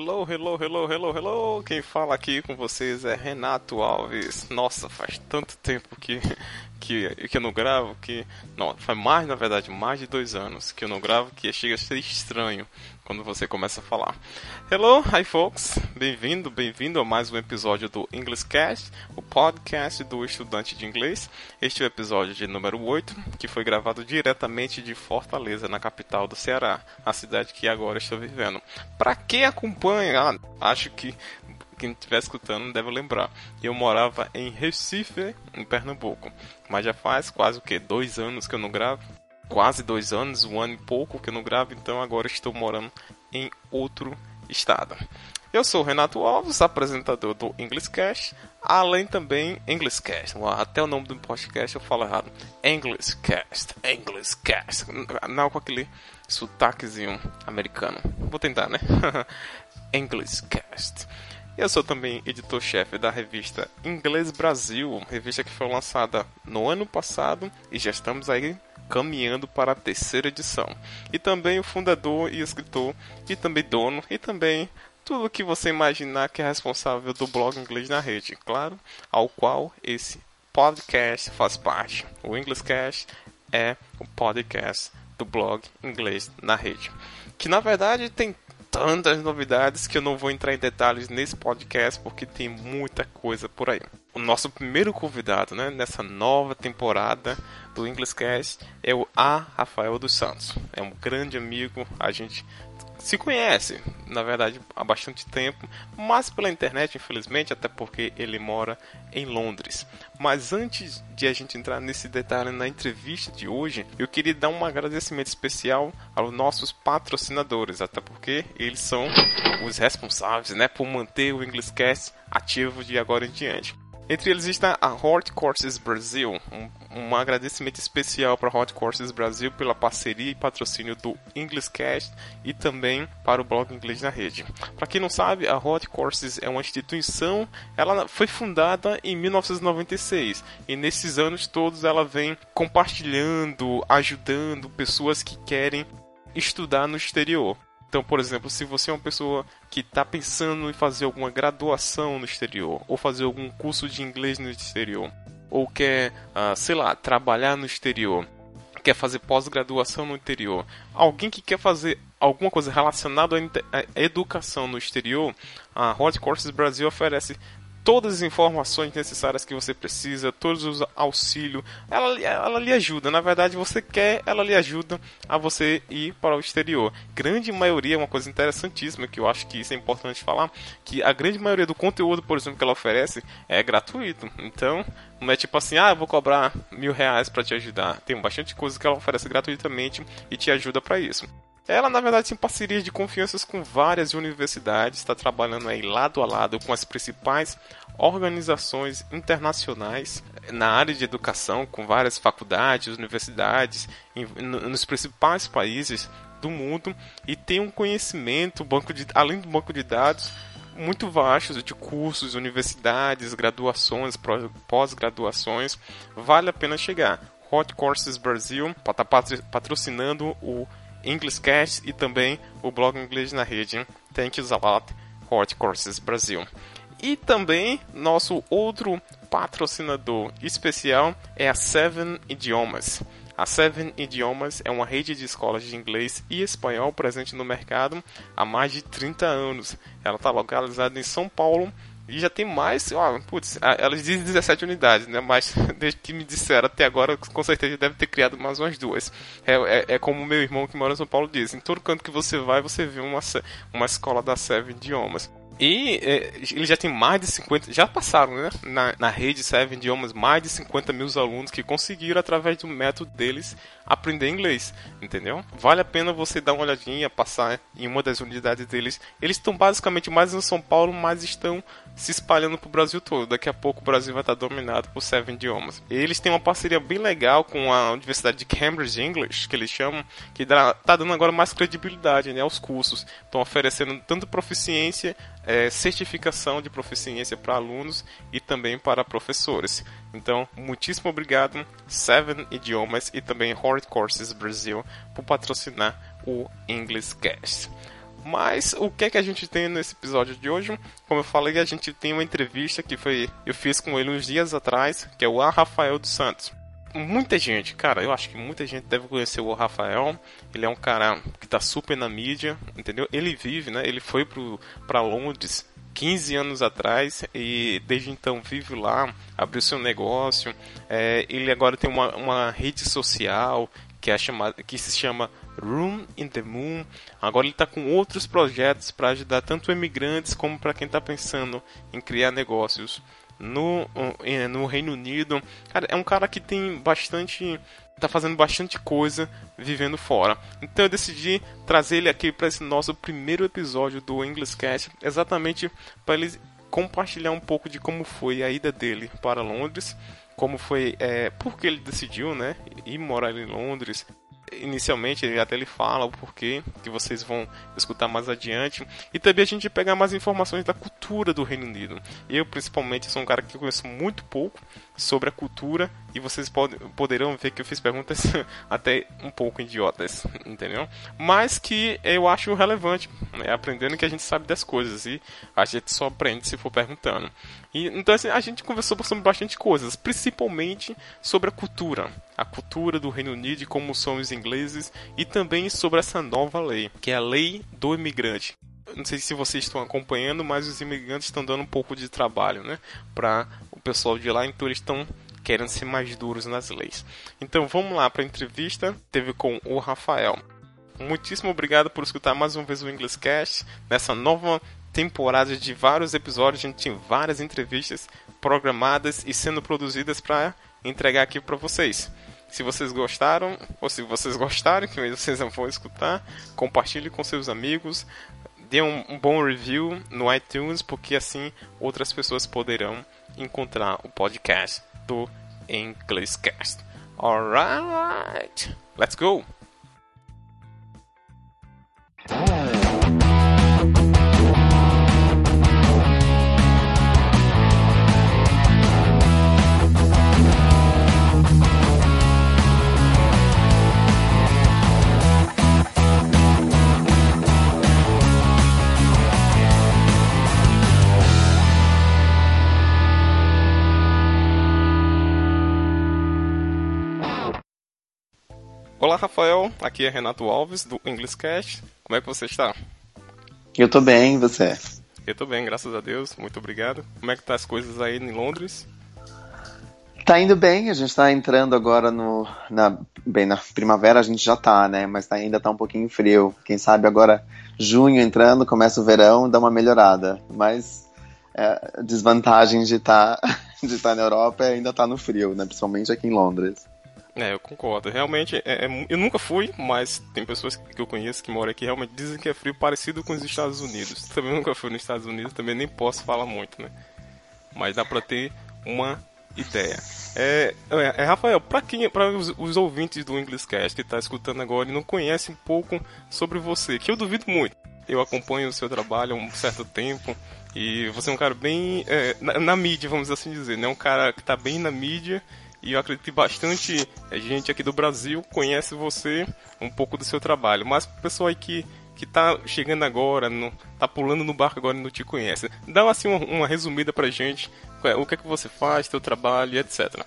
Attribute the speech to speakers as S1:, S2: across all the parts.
S1: Hello, hello, hello, hello, hello. Quem fala aqui com vocês é Renato Alves. Nossa, faz tanto tempo que, que, que eu não gravo que. Não, faz mais, na verdade, mais de dois anos que eu não gravo que chega a ser estranho quando você começa a falar. Hello, hi folks. Bem-vindo, bem-vindo a mais um episódio do English Cast, o podcast do estudante de inglês. Este é o episódio de número 8, que foi gravado diretamente de Fortaleza, na capital do Ceará, a cidade que agora estou vivendo. Para quem acompanha, ah, acho que quem estiver escutando deve lembrar. Eu morava em Recife, em Pernambuco. Mas já faz quase o que? Dois anos que eu não gravo. Quase dois anos, um ano e pouco que eu não gravo, então agora estou morando em outro estado. Eu sou Renato Alves, apresentador do English Cash, além também English Cast. Até o nome do podcast eu falo errado. English Cast, English Cast. Não com aquele sotaquezinho americano. Vou tentar, né? English Cast. Eu sou também editor-chefe da revista Inglês Brasil, revista que foi lançada no ano passado e já estamos aí caminhando para a terceira edição. E também o fundador e escritor, e também dono, e também tudo que você imaginar que é responsável do blog Inglês na Rede, claro, ao qual esse podcast faz parte. O English Cast é o podcast do blog Inglês na Rede, que na verdade tem tantas novidades que eu não vou entrar em detalhes nesse podcast porque tem muita coisa por aí. O nosso primeiro convidado, né, nessa nova temporada do English Cast é o A. Rafael dos Santos. É um grande amigo, a gente se conhece, na verdade, há bastante tempo, mas pela internet, infelizmente, até porque ele mora em Londres. Mas antes de a gente entrar nesse detalhe na entrevista de hoje, eu queria dar um agradecimento especial aos nossos patrocinadores, até porque eles são os responsáveis, né, por manter o English Cast ativo de agora em diante. Entre eles está a Hot Courses Brasil. Um, um agradecimento especial para Hot Courses Brasil pela parceria e patrocínio do English Cast e também para o blog Inglês na Rede. Para quem não sabe, a Hot Courses é uma instituição, ela foi fundada em 1996 e nesses anos todos ela vem compartilhando, ajudando pessoas que querem estudar no exterior. Então, por exemplo, se você é uma pessoa que está pensando em fazer alguma graduação no exterior, ou fazer algum curso de inglês no exterior, ou quer, uh, sei lá, trabalhar no exterior, quer fazer pós-graduação no exterior, alguém que quer fazer alguma coisa relacionada à educação no exterior, a Hot Courses Brasil oferece todas as informações necessárias que você precisa, todos os auxílios. Ela, ela lhe ajuda, na verdade você quer, ela lhe ajuda a você ir para o exterior. Grande maioria, uma coisa interessantíssima que eu acho que isso é importante falar, que a grande maioria do conteúdo, por exemplo, que ela oferece é gratuito. Então, não é tipo assim, ah, eu vou cobrar mil reais para te ajudar. Tem bastante coisa que ela oferece gratuitamente e te ajuda para isso. Ela, na verdade, tem parcerias de confianças com várias universidades, está trabalhando aí lado a lado com as principais organizações internacionais na área de educação, com várias faculdades, universidades, em, nos principais países do mundo e tem um conhecimento, banco de, além do banco de dados, muito vasto de cursos, universidades, graduações, pós-graduações. Vale a pena chegar. Hot Courses Brasil está patrocinando o English Cast e também o blog Inglês na Rede. Thank you a lot, Hot Courses Brasil. E também nosso outro patrocinador especial é a Seven Idiomas. A Seven Idiomas é uma rede de escolas de inglês e espanhol presente no mercado há mais de 30 anos. Ela está localizada em São Paulo e já tem mais, ó, putz, elas dizem 17 unidades, né? Mas desde que me disseram até agora, com certeza deve ter criado mais umas duas. É, é, é como meu irmão que mora em São Paulo diz: em todo canto que você vai, você vê uma, uma escola da Seven Idiomas. E é, já tem mais de 50, já passaram, né? Na, na rede Seven Idiomas, mais de 50 mil alunos que conseguiram, através do método deles, aprender inglês, entendeu? Vale a pena você dar uma olhadinha, passar em uma das unidades deles. Eles estão basicamente mais em São Paulo, mas estão se espalhando para o Brasil todo. Daqui a pouco o Brasil vai estar dominado por Seven Idiomas. Eles têm uma parceria bem legal com a Universidade de Cambridge English, que eles chamam, que está dando agora mais credibilidade né, aos cursos. Estão oferecendo tanto proficiência é, certificação de proficiência para alunos e também para professores. Então, muitíssimo obrigado, Seven Idiomas e também Hard Courses Brasil, por patrocinar o English Cast. Mas o que é que a gente tem nesse episódio de hoje? Como eu falei, a gente tem uma entrevista que foi eu fiz com ele uns dias atrás, que é o. Rafael dos Santos. Muita gente, cara, eu acho que muita gente deve conhecer o Rafael. Ele é um cara que tá super na mídia, entendeu? Ele vive, né? Ele foi pro, pra Londres 15 anos atrás e desde então vive lá, abriu seu negócio. É, ele agora tem uma, uma rede social que, é chamada, que se chama Room in the Moon. Agora ele está com outros projetos para ajudar tanto imigrantes como para quem está pensando em criar negócios no, no Reino Unido. Cara, é um cara que tem bastante. tá fazendo bastante coisa vivendo fora. Então eu decidi trazer ele aqui para esse nosso primeiro episódio do English Cast, exatamente para ele compartilhar um pouco de como foi a ida dele para Londres, como foi, é, porque ele decidiu, né, ir morar em Londres, inicialmente até ele fala o porquê que vocês vão escutar mais adiante e também a gente pegar mais informações da cultura do Reino Unido. Eu principalmente sou um cara que conheço muito pouco sobre a cultura e vocês pod poderão ver que eu fiz perguntas até um pouco idiotas, entendeu? Mas que eu acho relevante, né? aprendendo que a gente sabe das coisas e a gente só aprende se for perguntando. E, então assim, a gente conversou sobre bastante coisas, principalmente sobre a cultura, a cultura do Reino Unido como são os ingleses e também sobre essa nova lei, que é a lei do imigrante não sei se vocês estão acompanhando, mas os imigrantes estão dando um pouco de trabalho, né, para o pessoal de lá, então eles estão querendo ser mais duros nas leis. Então vamos lá para a entrevista, teve com o Rafael. Muitíssimo obrigado por escutar mais uma vez o English Cast nessa nova temporada de vários episódios. A gente tem várias entrevistas programadas e sendo produzidas para entregar aqui para vocês. Se vocês gostaram, ou se vocês gostaram, que vocês vão escutar, compartilhe com seus amigos, dê um, um, bom review no iTunes, porque assim outras pessoas poderão encontrar o podcast do Englishcast. Alright, let's go! Olá, Rafael. Aqui é Renato Alves, do English Cast. Como é que você está?
S2: Eu tô bem, e você?
S1: Eu tô bem, graças a Deus. Muito obrigado. Como é que tá as coisas aí em Londres?
S2: Tá indo bem, a gente tá entrando agora no. Na, bem, na primavera a gente já tá, né? Mas tá, ainda tá um pouquinho frio. Quem sabe agora, junho entrando, começa o verão, dá uma melhorada. Mas é, desvantagem de estar tá, de tá na Europa é ainda tá no frio, né? Principalmente aqui em Londres.
S1: É, eu concordo. Realmente, é, é, eu nunca fui, mas tem pessoas que eu conheço que moram aqui realmente dizem que é frio parecido com os Estados Unidos. Também nunca fui nos Estados Unidos, também nem posso falar muito, né? Mas dá pra ter uma ideia. É, é, é Rafael, para quem, para os, os, ouvintes do Englishcast que está escutando agora e não conhece um pouco sobre você, que eu duvido muito. Eu acompanho o seu trabalho há um certo tempo e você é um cara bem é, na, na, mídia, vamos assim dizer, né? Um cara que está bem na mídia e eu acredito que bastante gente aqui do Brasil conhece você, um pouco do seu trabalho. Mas o pessoal aí que, que tá chegando agora, no, tá pulando no barco agora e não te conhece, dá assim uma, uma resumida pra gente, é, o que é que você faz, teu trabalho, etc.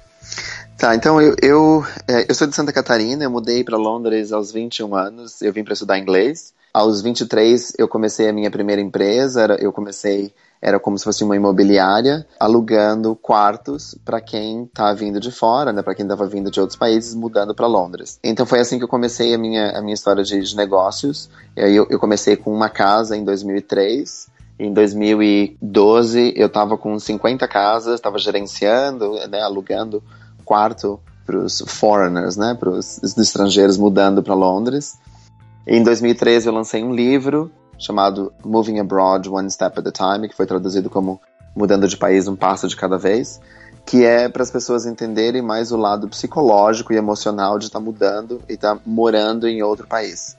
S2: Tá, então eu, eu, é, eu sou de Santa Catarina, eu mudei para Londres aos 21 anos, eu vim para estudar inglês. Aos 23 eu comecei a minha primeira empresa, eu comecei era como se fosse uma imobiliária alugando quartos para quem tá vindo de fora, né, para quem estava vindo de outros países mudando para Londres. Então foi assim que eu comecei a minha, a minha história de, de negócios. Eu, eu comecei com uma casa em 2003. Em 2012 eu estava com 50 casas, estava gerenciando, né, alugando quarto para os foreigners, né, para os estrangeiros mudando para Londres. Em 2013 eu lancei um livro chamado Moving Abroad One Step at a Time, que foi traduzido como Mudando de País um Passo de Cada Vez, que é para as pessoas entenderem mais o lado psicológico e emocional de estar tá mudando e estar tá morando em outro país.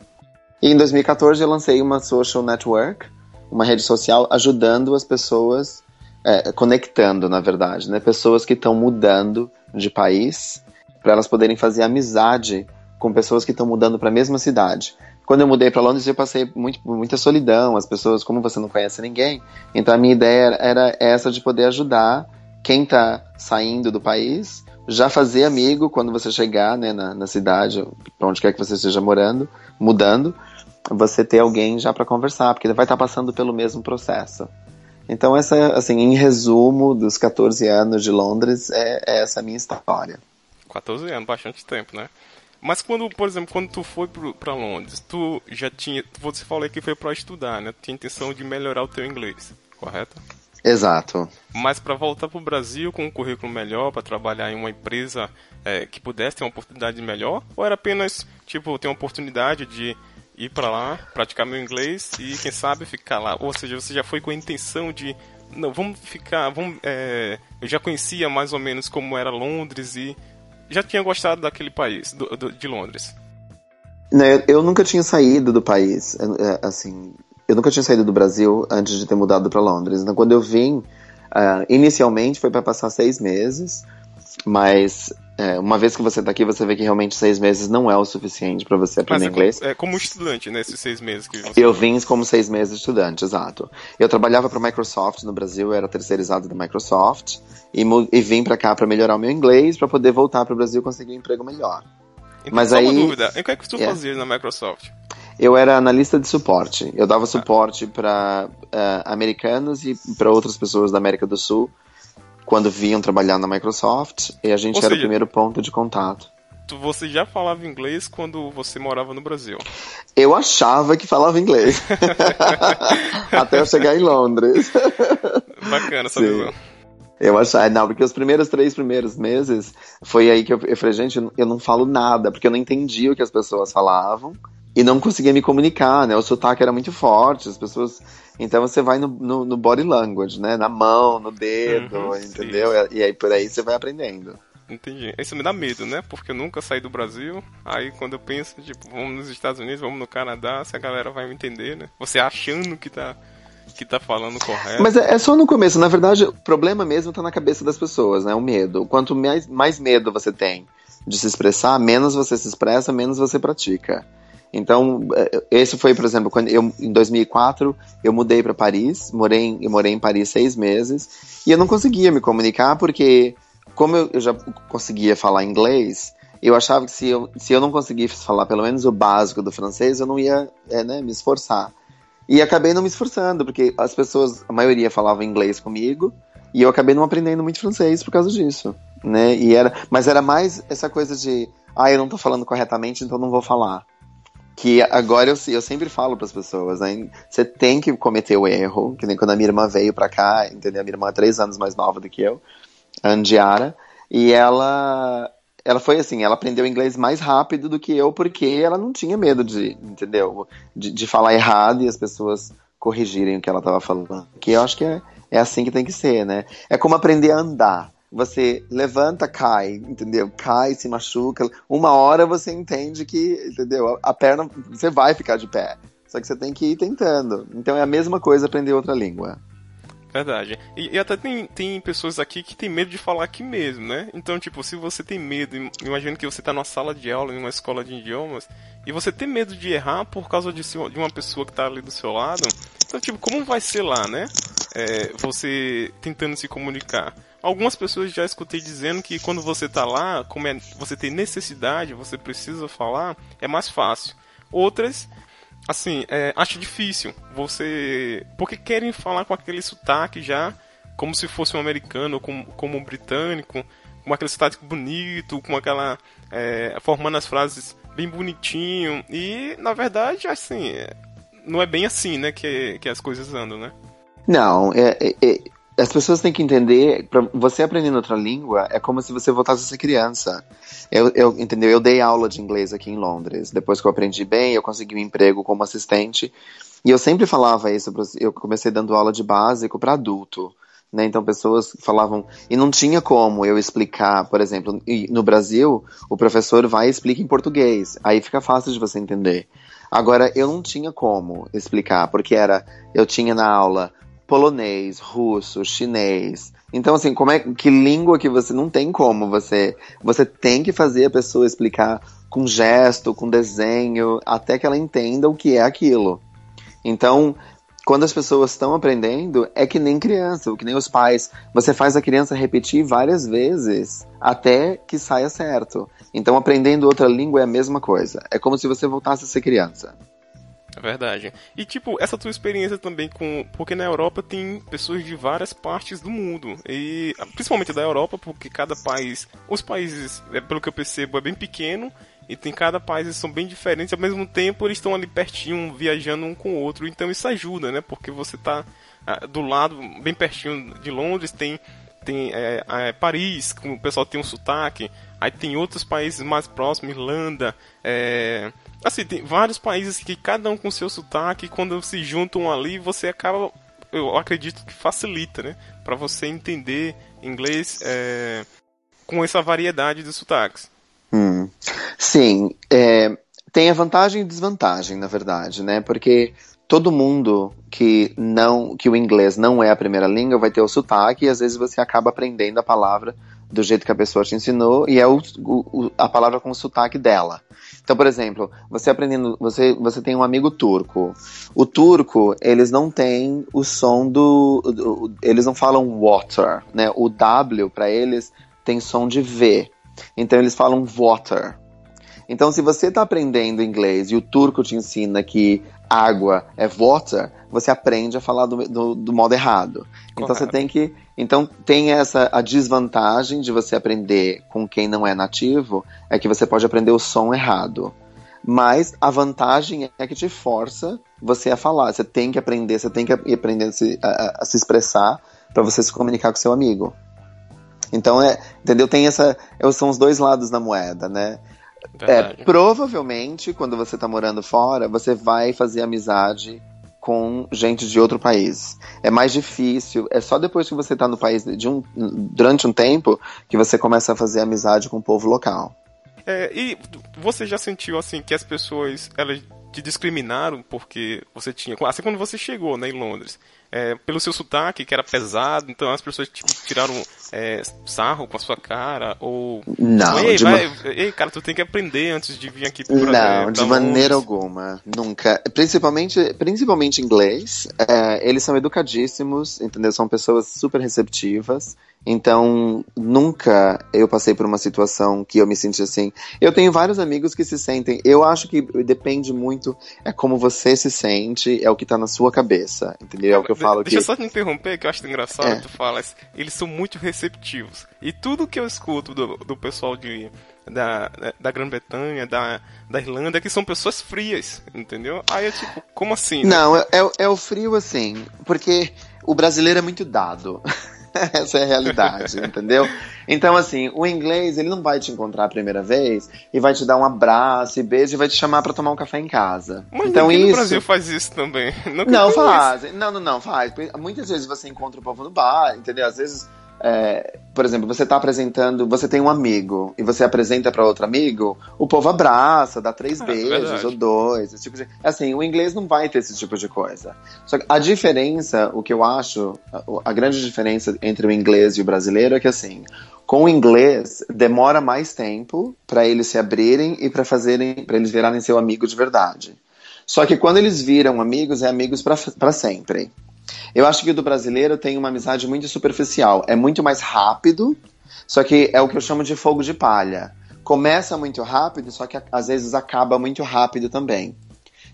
S2: E em 2014 eu lancei uma social network, uma rede social ajudando as pessoas, é, conectando, na verdade, né? Pessoas que estão mudando de país, para elas poderem fazer amizade com pessoas que estão mudando para a mesma cidade quando eu mudei para Londres, eu passei muito, muita solidão, as pessoas, como você não conhece ninguém, então a minha ideia era, essa de poder ajudar quem está saindo do país, já fazer amigo quando você chegar né, na, na cidade, para onde quer que você esteja morando, mudando, você ter alguém já para conversar, porque ele vai estar tá passando pelo mesmo processo. Então, essa, assim, em resumo, dos 14 anos de Londres, é, é essa minha história.
S1: 14 anos, bastante tempo, né? Mas quando, por exemplo, quando tu foi para Londres, tu já tinha, você falou que foi para estudar, né? Tu tinha intenção de melhorar o teu inglês, correto?
S2: Exato.
S1: Mas para voltar para o Brasil com um currículo melhor, para trabalhar em uma empresa é, que pudesse ter uma oportunidade melhor, ou era apenas tipo ter uma oportunidade de ir para lá, praticar meu inglês e quem sabe ficar lá? Ou seja, você já foi com a intenção de não, vamos ficar, vamos, é, eu já conhecia mais ou menos como era Londres e já tinha gostado daquele país, do, do, de Londres?
S2: Né, eu nunca tinha saído do país, é, é, assim, eu nunca tinha saído do Brasil antes de ter mudado para Londres. Então, quando eu vim, uh, inicialmente foi para passar seis meses, mas é, uma vez que você está aqui, você vê que realmente seis meses não é o suficiente para você aprender
S1: é
S2: inglês.
S1: Como, é como estudante, né? Esses seis meses que você...
S2: Eu vim como seis meses estudante, exato. Eu trabalhava para a Microsoft no Brasil, eu era terceirizado da Microsoft e, e vim para cá para melhorar o meu inglês, para poder voltar para o Brasil e conseguir um emprego melhor.
S1: Então, Mas aí, uma dúvida, o que é que tu yeah. fazia na Microsoft?
S2: Eu era analista de suporte. Eu dava suporte para uh, eh, americanos e para outras pessoas da América do Sul quando vinham trabalhar na Microsoft e a gente Ou era seja, o primeiro ponto de contato.
S1: Você já falava inglês quando você morava no Brasil?
S2: Eu achava que falava inglês. Até eu chegar em Londres.
S1: Bacana essa visão.
S2: Eu achava, não, porque os primeiros três primeiros meses foi aí que eu, eu falei, gente, eu não falo nada, porque eu não entendia o que as pessoas falavam e não conseguia me comunicar, né? O sotaque era muito forte, as pessoas. Então você vai no, no, no body language, né? Na mão, no dedo, uhum, entendeu? Sim. E aí por aí você vai aprendendo.
S1: Entendi. Isso me dá medo, né? Porque eu nunca saí do Brasil. Aí quando eu penso, tipo, vamos nos Estados Unidos, vamos no Canadá, se a galera vai me entender, né? Você achando que tá que tá falando correto.
S2: Mas é, é, só no começo. Na verdade, o problema mesmo tá na cabeça das pessoas, né? O medo. Quanto mais, mais medo você tem de se expressar, menos você se expressa, menos você pratica. Então, é, esse foi, por exemplo, quando eu, em 2004, eu mudei para Paris, morei, morei em Paris seis meses, e eu não conseguia me comunicar porque, como eu, eu já conseguia falar inglês, eu achava que se eu, se eu não conseguisse falar pelo menos o básico do francês, eu não ia é, né, me esforçar. E acabei não me esforçando, porque as pessoas, a maioria falava inglês comigo, e eu acabei não aprendendo muito francês por causa disso, né? E era, mas era mais essa coisa de, ah, eu não tô falando corretamente, então não vou falar que agora eu, eu sempre falo para as pessoas, né? Você tem que cometer o erro, que nem quando a minha irmã veio para cá, entendeu? A minha irmã é três anos mais nova do que eu, a Andiara, e ela ela foi assim, ela aprendeu inglês mais rápido do que eu, porque ela não tinha medo de, entendeu? De, de falar errado e as pessoas corrigirem o que ela estava falando. Que eu acho que é, é assim que tem que ser, né? É como aprender a andar você levanta, cai, entendeu? Cai, se machuca. Uma hora você entende que, entendeu? A perna, você vai ficar de pé. Só que você tem que ir tentando. Então é a mesma coisa aprender outra língua.
S1: Verdade. E, e, até tem, tem pessoas aqui que tem medo de falar aqui mesmo, né? Então, tipo, se você tem medo, imagina que você tá numa sala de aula, em uma escola de idiomas, e você tem medo de errar por causa de, de uma pessoa que tá ali do seu lado, então, tipo, como vai ser lá, né? É, você tentando se comunicar. Algumas pessoas já escutei dizendo que quando você tá lá, como é, você tem necessidade, você precisa falar, é mais fácil. Outras, assim, é, acho difícil. Você. Porque querem falar com aquele sotaque já, como se fosse um americano, como, como um britânico, com aquele sotaque bonito, com aquela. É, formando as frases bem bonitinho. E, na verdade, assim, não é bem assim, né, que, que as coisas andam, né?
S2: Não, é, é, é as pessoas têm que entender, para você aprendendo outra língua, é como se você voltasse a ser criança. Eu, eu, entendeu? Eu dei aula de inglês aqui em Londres. Depois que eu aprendi bem, eu consegui um emprego como assistente. E eu sempre falava isso, eu comecei dando aula de básico para adulto. Né? Então pessoas falavam e não tinha como eu explicar, por exemplo, no Brasil o professor vai e explica em português, aí fica fácil de você entender. Agora eu não tinha como explicar porque era eu tinha na aula polonês, russo, chinês, Então, assim, como é que língua que você não tem como você. Você tem que fazer a pessoa explicar com gesto, com desenho, até que ela entenda o que é aquilo. Então, quando as pessoas estão aprendendo, é que nem criança, que nem os pais. Você faz a criança repetir várias vezes até que saia certo. Então, aprendendo outra língua é a mesma coisa. É como se você voltasse a ser criança.
S1: É verdade. E tipo, essa tua experiência também com. Porque na Europa tem pessoas de várias partes do mundo. E principalmente da Europa, porque cada país. Os países, é, pelo que eu percebo, é bem pequeno. E tem cada país eles são bem diferentes, ao mesmo tempo eles estão ali pertinho, viajando um com o outro. Então isso ajuda, né? Porque você tá ah, do lado, bem pertinho de Londres, tem tem é, é, Paris, que o pessoal tem um sotaque, aí tem outros países mais próximos, Irlanda, é, Assim, tem vários países que cada um com seu sotaque, quando se juntam ali, você acaba, eu acredito que facilita, né? Para você entender inglês é, com essa variedade de sotaques.
S2: Hum. Sim, é, tem a vantagem e desvantagem, na verdade, né? Porque todo mundo que não que o inglês não é a primeira língua vai ter o sotaque e às vezes você acaba aprendendo a palavra do jeito que a pessoa te ensinou e é o, o, a palavra com o sotaque dela. Então, por exemplo, você aprendendo, você, você tem um amigo turco. O turco, eles não têm o som do, do eles não falam water, né? O W para eles tem som de V. Então eles falam water. Então, se você está aprendendo inglês e o turco te ensina que água é water, você aprende a falar do, do, do modo errado. Então você tem que. Então tem essa a desvantagem de você aprender com quem não é nativo, é que você pode aprender o som errado. Mas a vantagem é que te força você a falar. Você tem que aprender, você tem que aprender a se, a, a se expressar para você se comunicar com seu amigo. Então é, entendeu? Tem essa, são os dois lados da moeda, né? É, provavelmente, quando você tá morando fora, você vai fazer amizade com gente de outro país. É mais difícil, é só depois que você tá no país de um, durante um tempo que você começa a fazer amizade com o povo local.
S1: É, e você já sentiu assim que as pessoas elas te discriminaram porque você tinha. Assim quando você chegou né, em Londres é, pelo seu sotaque, que era pesado, então as pessoas tipo, tiraram é, sarro com a sua cara, ou...
S2: Não,
S1: ei, vai, uma... ei, cara, tu tem que aprender antes de vir aqui pro Brasil.
S2: Não, de maneira alguma, nunca. Principalmente, principalmente inglês, é, eles são educadíssimos, entendeu? São pessoas super receptivas, então, nunca eu passei por uma situação que eu me senti assim. Eu tenho vários amigos que se sentem. Eu acho que depende muito é como você se sente, é o que tá na sua cabeça, entendeu? É o que eu falo
S1: Deixa
S2: que...
S1: eu só te interromper, que eu acho engraçado é. tu falas. Eles são muito receptivos. E tudo que eu escuto do, do pessoal de da, da Grã-Bretanha, da, da Irlanda, é que são pessoas frias, entendeu? Aí é tipo, como assim?
S2: Né? Não, é, é, é o frio assim, porque o brasileiro é muito dado. Essa é a realidade, entendeu? Então, assim, o inglês, ele não vai te encontrar a primeira vez e vai te dar um abraço e beijo e vai te chamar para tomar um café em casa.
S1: Mas
S2: então,
S1: isso...
S2: no
S1: Brasil faz isso também.
S2: Não, não faz. Não, não, não, faz. Muitas vezes você encontra o povo no bar, entendeu? Às vezes é, por exemplo, você está apresentando, você tem um amigo e você apresenta para outro amigo, o povo abraça, dá três é, beijos ou dois, esse tipo de. Assim, o inglês não vai ter esse tipo de coisa. Só que a diferença, o que eu acho, a, a grande diferença entre o inglês e o brasileiro é que assim, com o inglês demora mais tempo para eles se abrirem e para fazerem, para eles virarem seu amigo de verdade. Só que quando eles viram amigos, é amigos para sempre. Eu acho que o do brasileiro tem uma amizade muito superficial. É muito mais rápido, só que é o que eu chamo de fogo de palha. Começa muito rápido, só que às vezes acaba muito rápido também.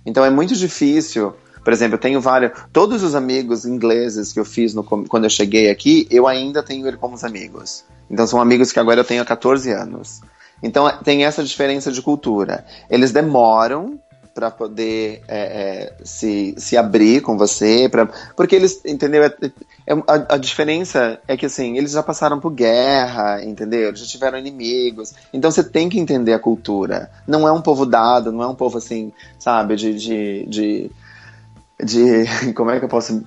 S2: Então é muito difícil. Por exemplo, eu tenho vários. Todos os amigos ingleses que eu fiz no, quando eu cheguei aqui, eu ainda tenho ele como amigos. Então são amigos que agora eu tenho há 14 anos. Então tem essa diferença de cultura. Eles demoram para poder é, é, se, se abrir com você, pra, porque eles, entendeu? É, é, a, a, diferença é que assim, eles já passaram por guerra, entendeu? Eles já tiveram inimigos, então você tem que entender a cultura. Não é um povo dado, não é um povo assim, sabe, de, de, de de como é que eu posso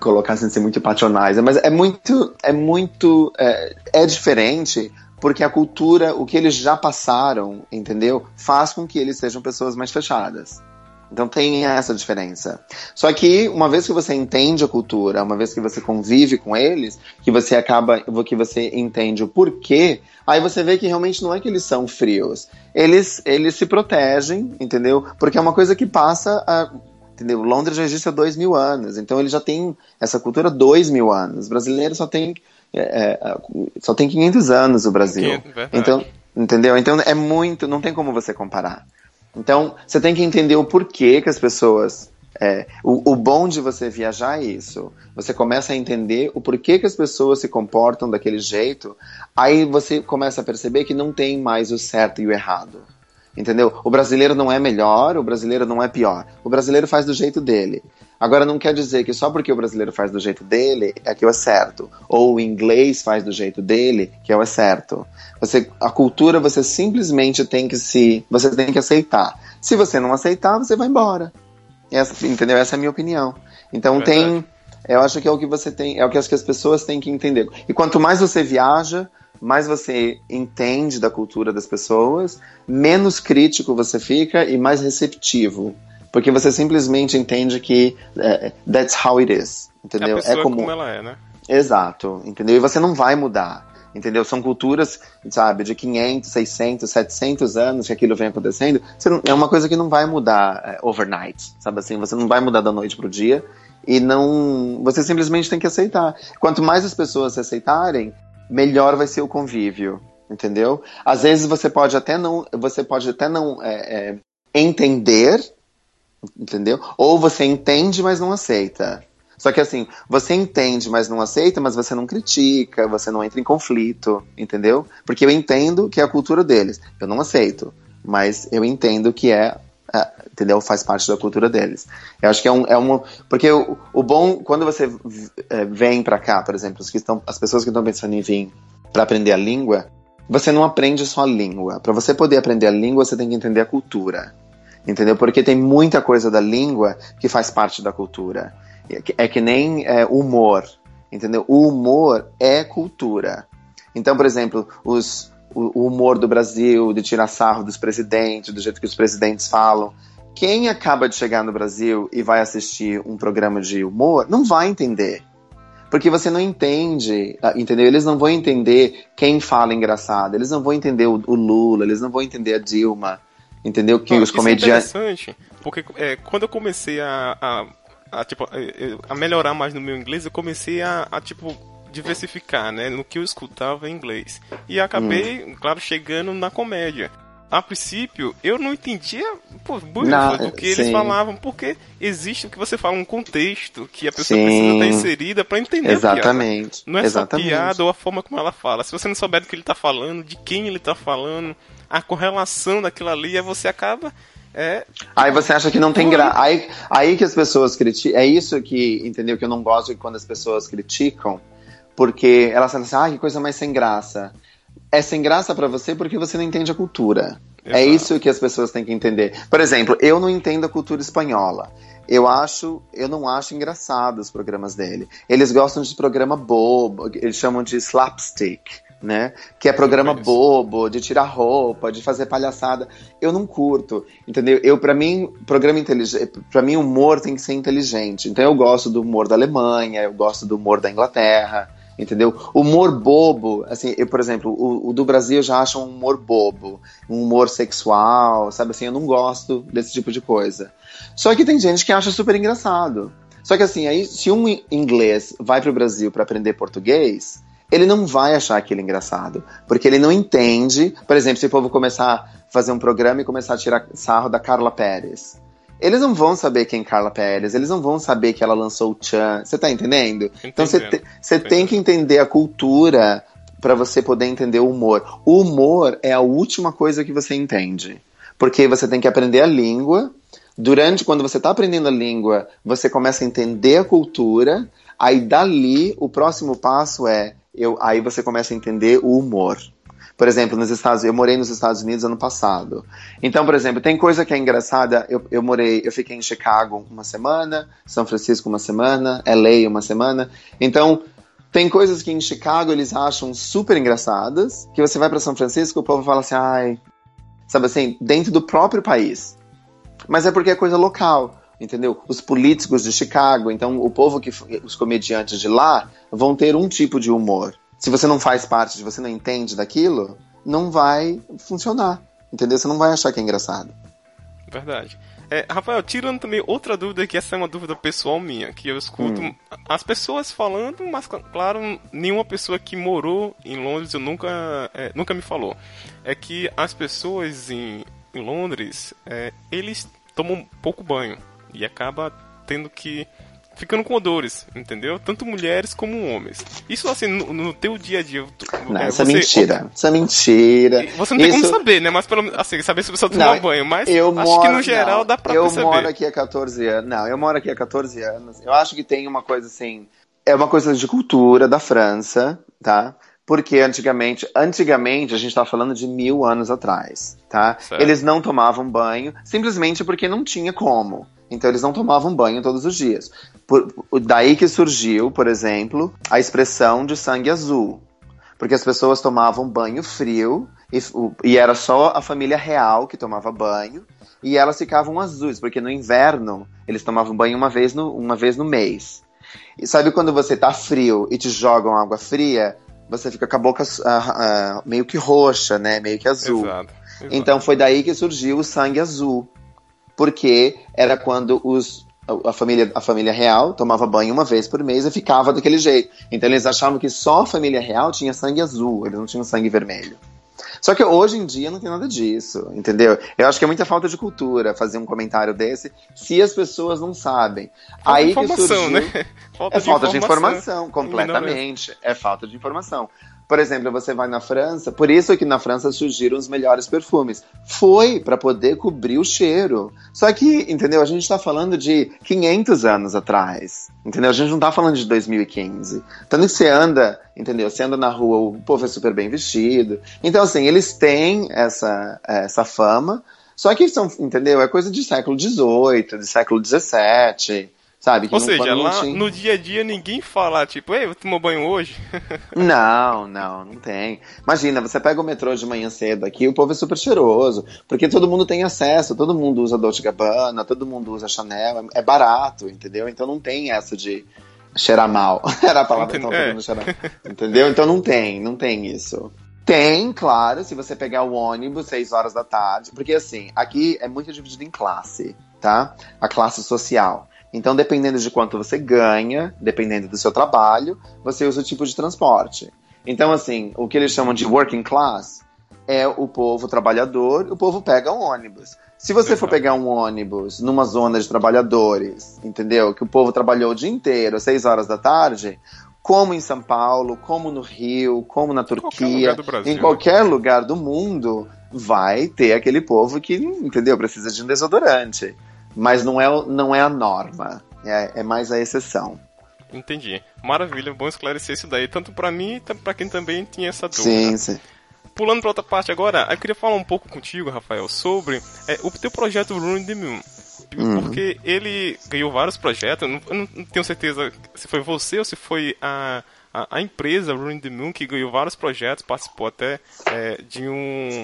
S2: colocar sem ser muito patronizer, mas é muito é muito é, é diferente porque a cultura, o que eles já passaram, entendeu? Faz com que eles sejam pessoas mais fechadas. Então tem essa diferença. Só que uma vez que você entende a cultura, uma vez que você convive com eles, que você acaba, que você entende o porquê, aí você vê que realmente não é que eles são frios. Eles, eles se protegem, entendeu? Porque é uma coisa que passa a, entendeu? Londres já existe há dois mil anos, então ele já tem essa cultura há dois mil anos. O brasileiro só tem é, é só tem 500 anos o Brasil. então, entendeu? Então é muito, não tem como você comparar. Então, você tem que entender o porquê que as pessoas. É, o, o, bom de você viajar é isso. Você começa a entender o porquê que as pessoas se comportam daquele jeito. Aí você começa a perceber que não tem mais o certo e o errado. Entendeu? O brasileiro não é melhor, o brasileiro não é pior. O brasileiro faz do jeito dele. Agora não quer dizer que só porque o brasileiro faz do jeito dele é que é certo, ou o inglês faz do jeito dele que é certo. Você, a cultura você simplesmente tem que se, você tem que aceitar. Se você não aceitar, você vai embora. Essa, entendeu? Essa é a minha opinião. Então é tem, eu acho que é o que você tem, é o que acho que as pessoas têm que entender. E quanto mais você viaja, mais você entende da cultura das pessoas, menos crítico você fica e mais receptivo. Porque você simplesmente entende que uh, that's how it is. Entendeu?
S1: É, é como... como ela é, né?
S2: Exato, entendeu? E você não vai mudar entendeu? São culturas, sabe, de 500, 600, 700 anos que aquilo vem acontecendo. Não, é uma coisa que não vai mudar é, overnight, sabe assim? Você não vai mudar da noite pro dia e não. Você simplesmente tem que aceitar. Quanto mais as pessoas se aceitarem, melhor vai ser o convívio, entendeu? Às vezes você pode até não, você pode até não é, é, entender, entendeu? Ou você entende, mas não aceita. Só que assim, você entende, mas não aceita, mas você não critica, você não entra em conflito, entendeu? Porque eu entendo que é a cultura deles. Eu não aceito, mas eu entendo que é é, entendeu? Faz parte da cultura deles. Eu acho que é um, é um porque o, o bom quando você é, vem para cá, por exemplo, os que estão, as pessoas que estão pensando em vir para aprender a língua, você não aprende só a língua. Para você poder aprender a língua, você tem que entender a cultura, entendeu? Porque tem muita coisa da língua que faz parte da cultura. É, que nem é, humor, entendeu? O humor é cultura. Então, por exemplo, os o, humor do Brasil, de tirar sarro dos presidentes, do jeito que os presidentes falam. Quem acaba de chegar no Brasil e vai assistir um programa de humor não vai entender. Porque você não entende, ah, entendeu? Eles não vão entender quem fala engraçado, eles não vão entender o, o Lula, eles não vão entender a Dilma, entendeu? Que não, os comediantes.
S1: É interessante, porque é, quando eu comecei a, a, a, tipo, a melhorar mais no meu inglês, eu comecei a, a tipo, diversificar, né, no que eu escutava em inglês. E acabei, hum. claro, chegando na comédia. A princípio, eu não entendia pô, do que sim. eles falavam, porque existe o que você fala, um contexto que a pessoa sim. precisa estar inserida para entender
S2: Exatamente.
S1: Não é
S2: Exatamente.
S1: só piada ou a forma como ela fala. Se você não souber do que ele está falando, de quem ele está falando, a correlação daquilo ali, aí você acaba é...
S2: Aí você acha que não tem graça. Aí, aí que as pessoas criticam. É isso que, entendeu? Que eu não gosto quando as pessoas criticam porque elas falam assim, ah, que coisa mais sem graça. É sem graça para você porque você não entende a cultura. É Exato. É isso que as pessoas têm que entender. Por exemplo, eu não entendo a cultura espanhola. Eu acho, eu não acho engraçado os programas dele. Eles gostam de programa bobo, eles chamam de slapstick né? Que é programa bobo, de tirar roupa, de fazer palhaçada. Eu não curto, entendeu? Eu para mim, programa inteligente, para mim humor tem que ser inteligente. Então eu gosto do humor da Alemanha, eu gosto do humor da Inglaterra, entendeu? Humor bobo, assim, eu, por exemplo, o, o, do Brasil eu já acho um humor bobo, um humor sexual, sabe assim, eu não gosto desse tipo de coisa. Só que tem gente que acha super engraçado. Só que assim, aí se um inglês vai para o Brasil para aprender português, ele não vai achar aquilo engraçado, porque ele não entende, por exemplo, se o povo começar a fazer um programa e começar a tirar sarro da Carla Pérez. Eles não vão saber quem é Carla Pérez, eles não vão saber que ela lançou o Chan. Você tá entendendo? Entendendo. Então você te, tem que entender a cultura para você poder entender o humor. O humor é a última coisa que você entende. Porque você tem que aprender a língua. Durante, quando você está aprendendo a língua, você começa a entender a cultura. Aí dali, o próximo passo é, eu, aí você começa a entender o humor. Por exemplo, nos Estados eu morei nos Estados Unidos ano passado. Então, por exemplo, tem coisa que é engraçada. Eu, eu morei, eu fiquei em Chicago uma semana, São Francisco uma semana, LA uma semana. Então, tem coisas que em Chicago eles acham super engraçadas, que você vai para São Francisco, o povo fala assim, ai, sabe assim, dentro do próprio país. Mas é porque é coisa local, entendeu? Os políticos de Chicago, então o povo que os comediantes de lá vão ter um tipo de humor. Se você não faz parte, se você não entende daquilo, não vai funcionar, entendeu? Você não vai achar que é engraçado.
S1: Verdade. É, Rafael, tirando também outra dúvida, que essa é uma dúvida pessoal minha, que eu escuto hum. as pessoas falando, mas claro, nenhuma pessoa que morou em Londres eu nunca, é, nunca me falou. É que as pessoas em, em Londres, é, eles tomam pouco banho e acaba tendo que ficando com odores, entendeu? Tanto mulheres como homens. Isso assim, no, no teu dia a dia.
S2: Não, é, isso é mentira. Isso é mentira.
S1: Você não tem isso... como saber, né? Mas pelo assim, saber se a pessoa toma banho. Mas eu acho moro... que no geral não, dá pra
S2: eu
S1: perceber.
S2: Eu moro aqui há 14 anos. Não, eu moro aqui há 14 anos. Eu acho que tem uma coisa assim. É uma coisa de cultura da França, tá? Porque antigamente, antigamente a gente está falando de mil anos atrás, tá? Certo. Eles não tomavam banho simplesmente porque não tinha como. Então eles não tomavam banho todos os dias. Por, daí que surgiu, por exemplo, a expressão de sangue azul. Porque as pessoas tomavam banho frio e, e era só a família real que tomava banho e elas ficavam azuis, porque no inverno eles tomavam banho uma vez no, uma vez no mês. E sabe quando você tá frio e te jogam água fria, você fica com a boca uh, uh, meio que roxa, né? Meio que azul. Exato, exato. Então foi daí que surgiu o sangue azul porque era quando os a família, a família real tomava banho uma vez por mês e ficava daquele jeito. Então eles achavam que só a família real tinha sangue azul, eles não tinham sangue vermelho. Só que hoje em dia não tem nada disso, entendeu? Eu acho que é muita falta de cultura fazer um comentário desse se as pessoas não sabem.
S1: Falta Aí que surgiu... né?
S2: Falta é falta de informação, completamente. É falta de informação. Por exemplo, você vai na França, por isso que na França surgiram os melhores perfumes. Foi para poder cobrir o cheiro. Só que, entendeu? A gente está falando de 500 anos atrás. Entendeu? A gente não está falando de 2015. Tanto que você anda, entendeu? Você anda na rua, o povo é super bem vestido. Então, assim, eles têm essa, essa fama. Só que são, entendeu? É coisa de século XVIII, de século XVII. Sabe?
S1: Ou seja, lá no dia a dia ninguém fala, tipo, ei, tomou banho hoje?
S2: não, não, não tem. Imagina, você pega o metrô de manhã cedo aqui, o povo é super cheiroso, porque todo mundo tem acesso, todo mundo usa Dolce Gabbana, todo mundo usa Chanel, é barato, entendeu? Então não tem essa de cheirar mal. Era a palavra que é. cheirar. Entendeu? Então não tem, não tem isso. Tem, claro, se você pegar o ônibus 6 horas da tarde, porque assim, aqui é muito dividido em classe, tá? A classe social. Então, dependendo de quanto você ganha, dependendo do seu trabalho, você usa o tipo de transporte. Então, assim, o que eles chamam de working class é o povo trabalhador, o povo pega um ônibus. Se você for pegar um ônibus numa zona de trabalhadores, entendeu? Que o povo trabalhou o dia inteiro, às 6 horas da tarde, como em São Paulo, como no Rio, como na Turquia, qualquer em qualquer lugar do mundo, vai ter aquele povo que, entendeu? Precisa de um desodorante. Mas não é, não é a norma, é, é mais a exceção.
S1: Entendi. Maravilha, bom esclarecer isso daí, tanto para mim, tanto para quem também tinha essa dúvida.
S2: Sim, sim.
S1: Pulando para outra parte agora, eu queria falar um pouco contigo, Rafael, sobre é, o teu projeto Rune the Moon. Uhum. Porque ele ganhou vários projetos, eu não, eu não, tenho certeza se foi você ou se foi a, a, a empresa Rune the Moon que ganhou vários projetos, participou até é, de um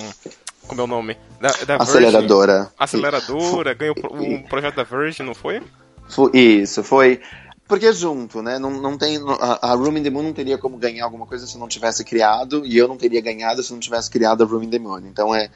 S1: como é o nome? Da, da
S2: Aceleradora. Virgin.
S1: Aceleradora, ganhou um projeto da Virgin, não foi?
S2: Isso, foi. Porque é junto, né? Não, não tem, a, a Room in the Moon não teria como ganhar alguma coisa se não tivesse criado, e eu não teria ganhado se não tivesse criado a Room in the Moon. Então é,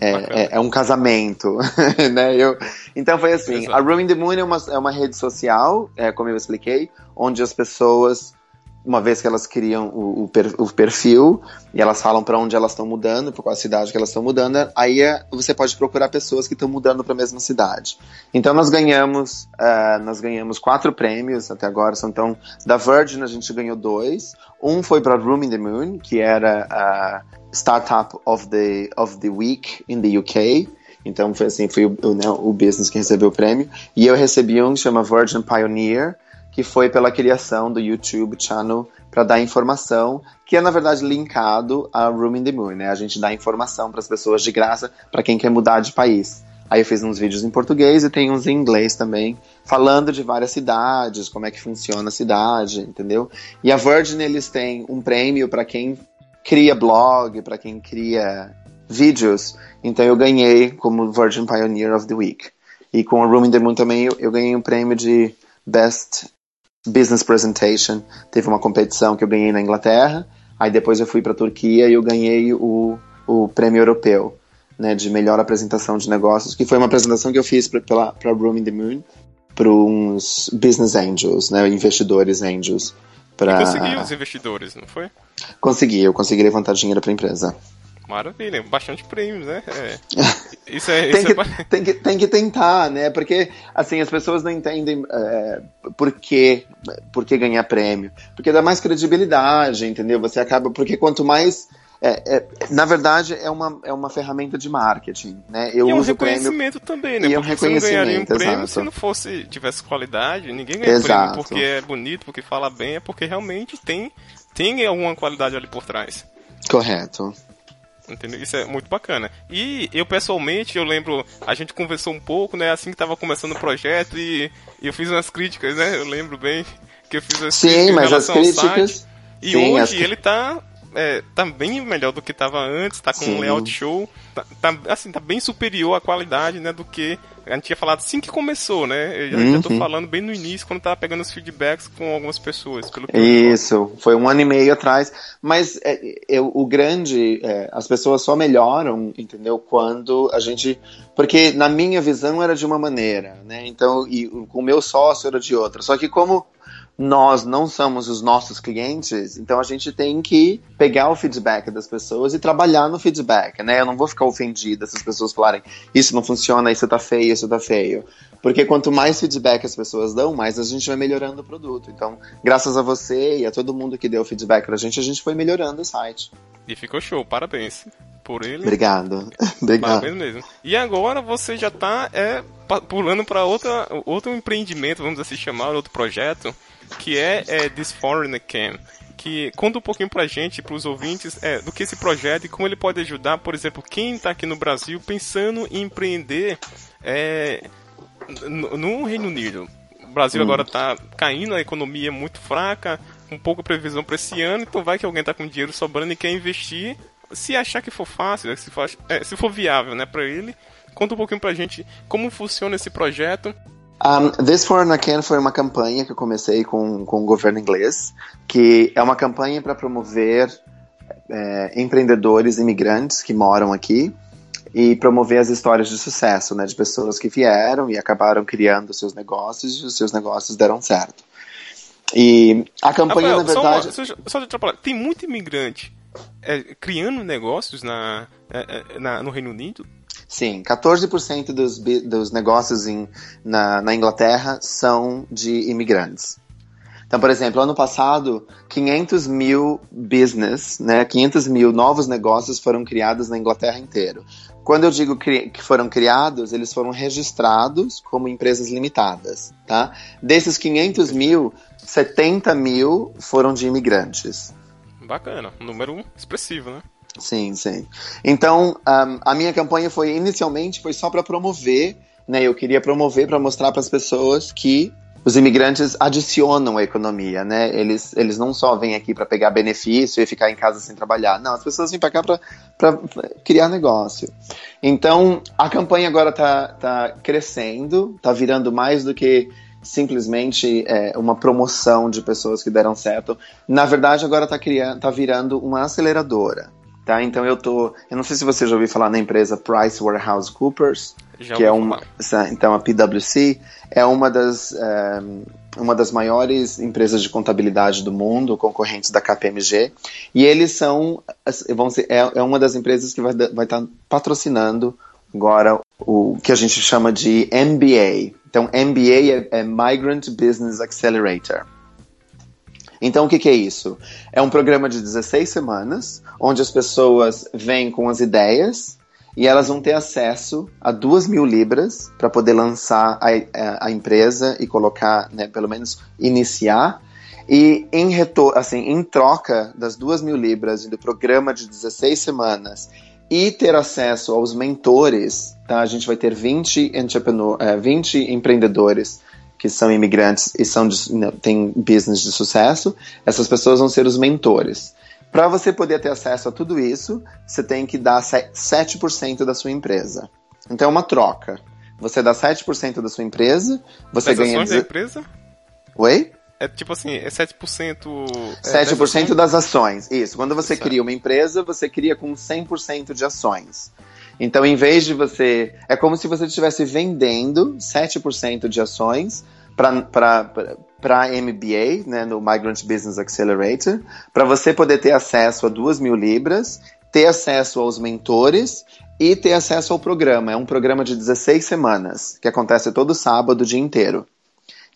S2: é, é, é, um casamento, né? Eu, então foi assim, Exato. a Room in the Moon é uma, é uma rede social, é, como eu expliquei, onde as pessoas uma vez que elas criam o, o, per, o perfil e elas falam para onde elas estão mudando, para qual cidade que elas estão mudando, aí é, você pode procurar pessoas que estão mudando para a mesma cidade. Então nós ganhamos, uh, nós ganhamos quatro prêmios até agora. Então da Virgin a gente ganhou dois. Um foi para Room in the Moon, que era a Startup of the of the Week in the UK. Então foi assim, foi o, né, o business que recebeu o prêmio. E eu recebi um que chama Virgin Pioneer que foi pela criação do YouTube Channel para dar informação, que é na verdade linkado a Room in the Moon, né? A gente dá informação para as pessoas de graça para quem quer mudar de país. Aí eu fiz uns vídeos em português e tem uns em inglês também, falando de várias cidades, como é que funciona a cidade, entendeu? E a Virgin eles têm um prêmio para quem cria blog, para quem cria vídeos. Então eu ganhei como Virgin Pioneer of the Week. E com a Room in the Moon também eu, eu ganhei um prêmio de Best Business Presentation. Teve uma competição que eu ganhei na Inglaterra. Aí depois eu fui para a Turquia e eu ganhei o, o prêmio europeu né, de melhor apresentação de negócios, que foi uma apresentação que eu fiz para Room in the Moon, para uns business angels, né, investidores angels. Pra...
S1: E conseguiu os investidores, não foi?
S2: Consegui, eu consegui levantar dinheiro para a empresa.
S1: Maravilha, bastante prêmios, né? É. Isso
S2: é, tem, isso que, é... tem, que, tem que tentar, né? Porque, assim, as pessoas não entendem é, por, que, por que ganhar prêmio. Porque dá mais credibilidade, entendeu? Você acaba. Porque quanto mais é, é, na verdade, é uma, é uma ferramenta de marketing, né? Eu
S1: e é um reconhecimento
S2: prêmio,
S1: também, né?
S2: E é um reconhecimento, você não ganharia um prêmio exato.
S1: se não fosse, tivesse qualidade. Ninguém ganha exato. prêmio porque é bonito, porque fala bem, é porque realmente tem, tem alguma qualidade ali por trás.
S2: Correto.
S1: Entendeu? Isso é muito bacana. E eu pessoalmente, eu lembro, a gente conversou um pouco, né, assim que tava começando o projeto e, e eu fiz umas críticas, né? Eu lembro bem que eu fiz as
S2: Sim, mas as críticas.
S1: E Sim, hoje as... ele tá é, tá bem melhor do que tava antes, tá com Sim. um layout show, tá, tá, assim, tá bem superior à qualidade, né, do que a gente tinha falado assim que começou, né? Eu já, uhum. já tô uhum. falando bem no início, quando tava pegando os feedbacks com algumas pessoas.
S2: Isso, foi um ano e meio atrás. Mas é, eu, o grande, é, as pessoas só melhoram, entendeu? Quando a gente. Porque na minha visão era de uma maneira, né? Então, e com o meu sócio era de outra. Só que como nós não somos os nossos clientes, então a gente tem que pegar o feedback das pessoas e trabalhar no feedback, né? Eu não vou ficar ofendida se as pessoas falarem isso não funciona, isso tá feio, isso tá feio. Porque quanto mais feedback as pessoas dão, mais a gente vai melhorando o produto. Então, graças a você e a todo mundo que deu feedback pra gente, a gente foi melhorando o site.
S1: E ficou show, parabéns por ele.
S2: Obrigado. Obrigado.
S1: Parabéns mesmo. E agora você já tá é, pulando para outro empreendimento, vamos assim chamar, outro projeto, que é, é This Foreigner Cam. Que conta um pouquinho pra gente, pros ouvintes, é, do que esse projeto e como ele pode ajudar, por exemplo, quem tá aqui no Brasil pensando em empreender é, no, no Reino Unido. O Brasil hum. agora está caindo, a economia é muito fraca, com pouca previsão para esse ano, então vai que alguém está com dinheiro sobrando e quer investir. Se achar que for fácil, se for, é, se for viável né, para ele, conta um pouquinho para a gente como funciona esse projeto
S2: um, This Foreign Again foi uma campanha que eu comecei com, com o governo inglês, que é uma campanha para promover é, empreendedores imigrantes que moram aqui e promover as histórias de sucesso, né, de pessoas que vieram e acabaram criando seus negócios e os seus negócios deram certo. E a campanha, Rafael, na verdade.
S1: Só, uma, só, só tem muito imigrante é, criando negócios na, é, é na, no Reino Unido?
S2: Sim, 14% dos, dos negócios em, na, na Inglaterra são de imigrantes. Então, por exemplo, ano passado, 500 mil business, né, 500 mil novos negócios foram criados na Inglaterra inteira. Quando eu digo que foram criados, eles foram registrados como empresas limitadas, tá? Desses 500 mil, 70 mil foram de imigrantes.
S1: Bacana, número expressivo, né?
S2: Sim, sim. Então, um, a minha campanha foi inicialmente foi só para promover, né? Eu queria promover para mostrar para as pessoas que os imigrantes adicionam a economia, né? Eles, eles não só vêm aqui para pegar benefício e ficar em casa sem trabalhar. Não, as pessoas vêm para cá para criar negócio. Então, a campanha agora está tá crescendo, está virando mais do que simplesmente é, uma promoção de pessoas que deram certo. Na verdade, agora está tá virando uma aceleradora. Tá? Então eu tô. Eu não sei se você já ouviu falar na empresa PricewaterhouseCoopers, já que é uma. Então a PwC é uma das. É, uma das maiores empresas de contabilidade do mundo, concorrentes da KPMG, e eles são, vão ser, é, é uma das empresas que vai estar vai tá patrocinando agora o que a gente chama de MBA. Então, MBA é, é Migrant Business Accelerator. Então, o que, que, é isso? É um programa de 16 semanas, onde as pessoas vêm com as ideias e elas vão ter acesso a 2 mil libras para poder lançar a, a, empresa e colocar, né, pelo menos iniciar. E em, retor assim, em troca das 2 mil libras e do programa de 16 semanas e ter acesso aos mentores, tá? a gente vai ter 20, entrepreneur, 20 é, empreendedores que são imigrantes e são né, têm business de sucesso, essas pessoas vão ser os mentores. Para você poder ter acesso a tudo isso, você tem que dar 7% da sua empresa. Então é uma troca. você dá 7% da sua empresa, você
S1: das
S2: ganha.
S1: ações da empresa?
S2: Oi?
S1: É tipo assim, é 7%.
S2: 7% é, das ações. Isso. Quando você certo. cria uma empresa, você cria com 100% de ações. Então, em vez de você. É como se você estivesse vendendo 7% de ações para MBA, né, no Migrant Business Accelerator, para você poder ter acesso a 2 mil libras, ter acesso aos mentores e ter acesso ao programa. É um programa de 16 semanas, que acontece todo sábado, o dia inteiro.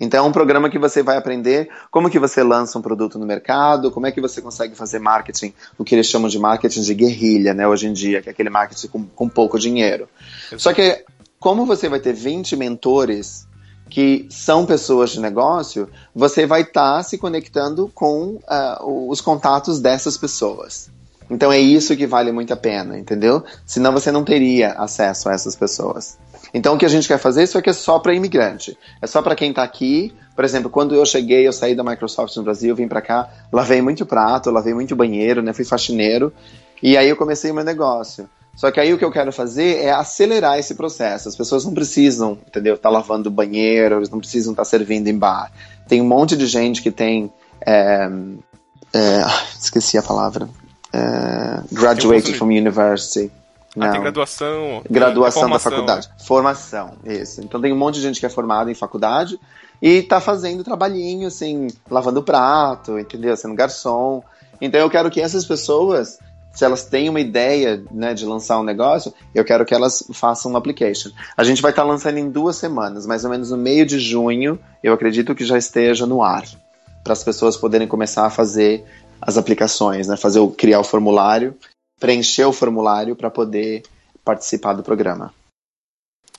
S2: Então é um programa que você vai aprender como que você lança um produto no mercado, como é que você consegue fazer marketing, o que eles chamam de marketing de guerrilha, né, hoje em dia, que é aquele marketing com, com pouco dinheiro. Exato. Só que como você vai ter 20 mentores que são pessoas de negócio, você vai estar tá se conectando com uh, os contatos dessas pessoas. Então é isso que vale muito a pena, entendeu? Senão você não teria acesso a essas pessoas. Então o que a gente quer fazer isso aqui é só para imigrante. É só para quem está aqui. Por exemplo, quando eu cheguei, eu saí da Microsoft no Brasil, vim para cá, lavei muito prato, lavei muito banheiro, né? Fui faxineiro. E aí eu comecei o meu negócio. Só que aí o que eu quero fazer é acelerar esse processo. As pessoas não precisam, entendeu? Estar tá lavando banheiro, eles não precisam estar tá servindo em bar. Tem um monte de gente que tem. É, é, esqueci a palavra. É, graduated from university.
S1: Não. Ah, tem graduação.
S2: Graduação da faculdade. Formação, isso. Então tem um monte de gente que é formada em faculdade e tá fazendo trabalhinho, assim, lavando prato, entendeu? Sendo garçom. Então eu quero que essas pessoas, se elas têm uma ideia né, de lançar um negócio, eu quero que elas façam um application. A gente vai estar tá lançando em duas semanas, mais ou menos no meio de junho, eu acredito que já esteja no ar. Para as pessoas poderem começar a fazer as aplicações, né? Fazer o, criar o formulário preencher o formulário para poder participar do programa.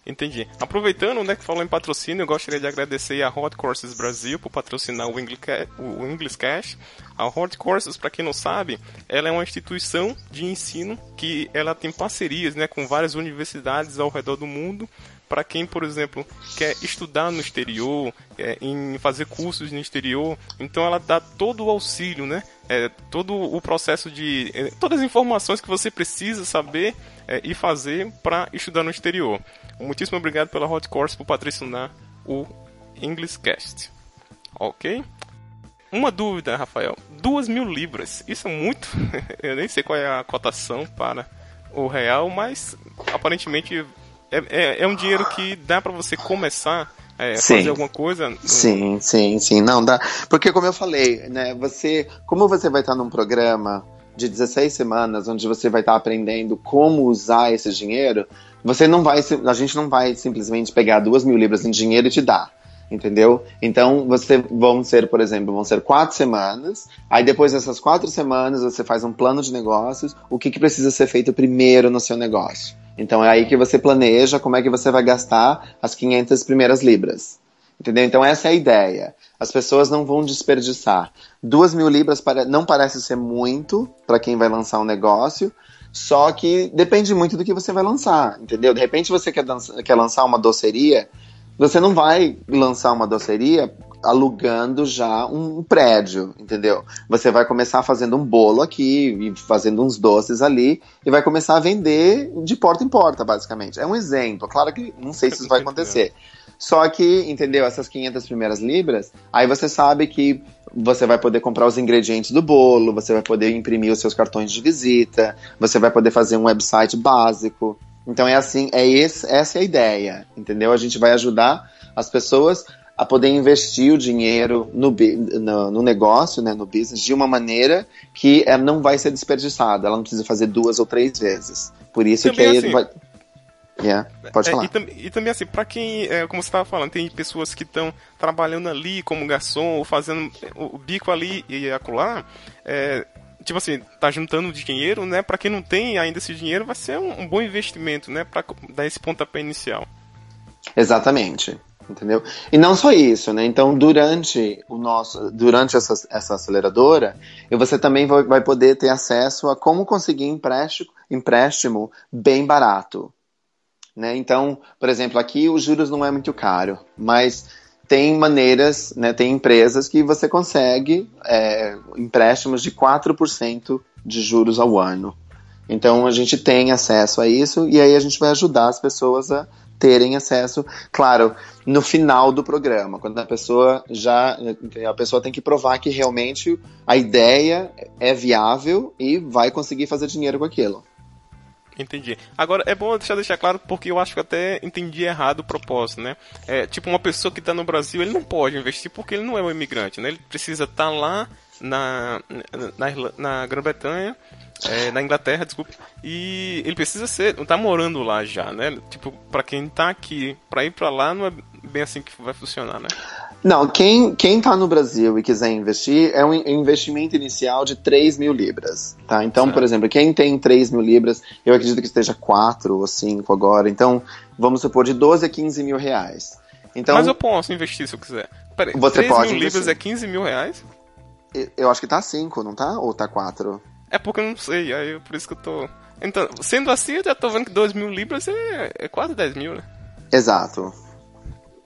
S1: Entendi. Aproveitando, né, que falou em patrocínio, eu gostaria de agradecer a Hot Courses Brasil por patrocinar o English Cash. A Hot Courses, para quem não sabe, ela é uma instituição de ensino que ela tem parcerias, né, com várias universidades ao redor do mundo para quem, por exemplo, quer estudar no exterior, é, em fazer cursos no exterior, então ela dá todo o auxílio, né? É, todo o processo de. É, todas as informações que você precisa saber é, e fazer para estudar no exterior. Muitíssimo obrigado pela Hot Course por patrocinar o Englishcast. Ok? Uma dúvida, Rafael. Duas mil libras. Isso é muito. Eu nem sei qual é a cotação para o real, mas aparentemente é, é, é um dinheiro que dá para você começar é, fazer alguma coisa?
S2: Sim, sim, sim. Não dá. Porque como eu falei, né, você. Como você vai estar num programa de 16 semanas, onde você vai estar aprendendo como usar esse dinheiro, você não vai. A gente não vai simplesmente pegar duas mil libras em dinheiro e te dar entendeu? Então, você vão ser, por exemplo, vão ser quatro semanas, aí depois dessas quatro semanas você faz um plano de negócios, o que, que precisa ser feito primeiro no seu negócio. Então é aí que você planeja como é que você vai gastar as 500 primeiras libras. Entendeu? Então essa é a ideia. As pessoas não vão desperdiçar. Duas mil libras não parece ser muito para quem vai lançar um negócio, só que depende muito do que você vai lançar, entendeu? De repente você quer, quer lançar uma doceria, você não vai lançar uma doceria alugando já um prédio, entendeu? Você vai começar fazendo um bolo aqui e fazendo uns doces ali e vai começar a vender de porta em porta, basicamente. É um exemplo. Claro que não sei se isso vai acontecer. Só que, entendeu? Essas 500 primeiras libras, aí você sabe que você vai poder comprar os ingredientes do bolo, você vai poder imprimir os seus cartões de visita, você vai poder fazer um website básico. Então é assim, é esse, essa é a ideia, entendeu? A gente vai ajudar as pessoas a poder investir o dinheiro no, no, no, negócio, né, no business, de uma maneira que ela não vai ser desperdiçada. Ela não precisa fazer duas ou três vezes. Por isso também que aí assim, vai. Yeah, pode é, falar.
S1: E, e, também assim, para quem, é, como você estava falando, tem pessoas que estão trabalhando ali como garçom ou fazendo o bico ali e acolá, é, tipo assim, tá juntando dinheiro, né? Para quem não tem ainda esse dinheiro, vai ser um, um bom investimento, né? Para dar esse pontapé inicial.
S2: Exatamente entendeu? E não só isso, né? Então, durante o nosso, durante essa, essa aceleradora, você também vai, vai poder ter acesso a como conseguir empréstimo, empréstimo bem barato, né? Então, por exemplo, aqui os juros não é muito caro, mas tem maneiras, né, tem empresas que você consegue é, empréstimos de 4% de juros ao ano. Então a gente tem acesso a isso e aí a gente vai ajudar as pessoas a terem acesso, claro, no final do programa, quando a pessoa já a pessoa tem que provar que realmente a ideia é viável e vai conseguir fazer dinheiro com aquilo.
S1: Entendi. Agora, é bom deixar, deixar claro porque eu acho que até entendi errado o propósito, né? É, tipo, uma pessoa que está no Brasil, ele não pode investir porque ele não é um imigrante, né? Ele precisa estar tá lá na, na, na Grã-Bretanha, é, na Inglaterra, desculpe, e ele precisa ser, tá morando lá já, né? Tipo, para quem tá aqui, para ir para lá não é bem assim que vai funcionar, né?
S2: Não, quem, quem tá no Brasil e quiser investir, é um investimento inicial de 3 mil libras, tá? Então, certo. por exemplo, quem tem 3 mil libras, eu acredito que esteja 4 ou 5 agora, então, vamos supor, de 12 a 15 mil reais. Então,
S1: Mas eu posso investir se eu quiser. Peraí, você 3 pode mil investir. libras é 15 mil reais?
S2: Eu acho que tá 5, não tá? Ou tá 4?
S1: É porque eu não sei, aí por isso que eu tô... Então, sendo assim, eu já tô vendo que 2 mil libras é, é quase 10 mil, né?
S2: Exato.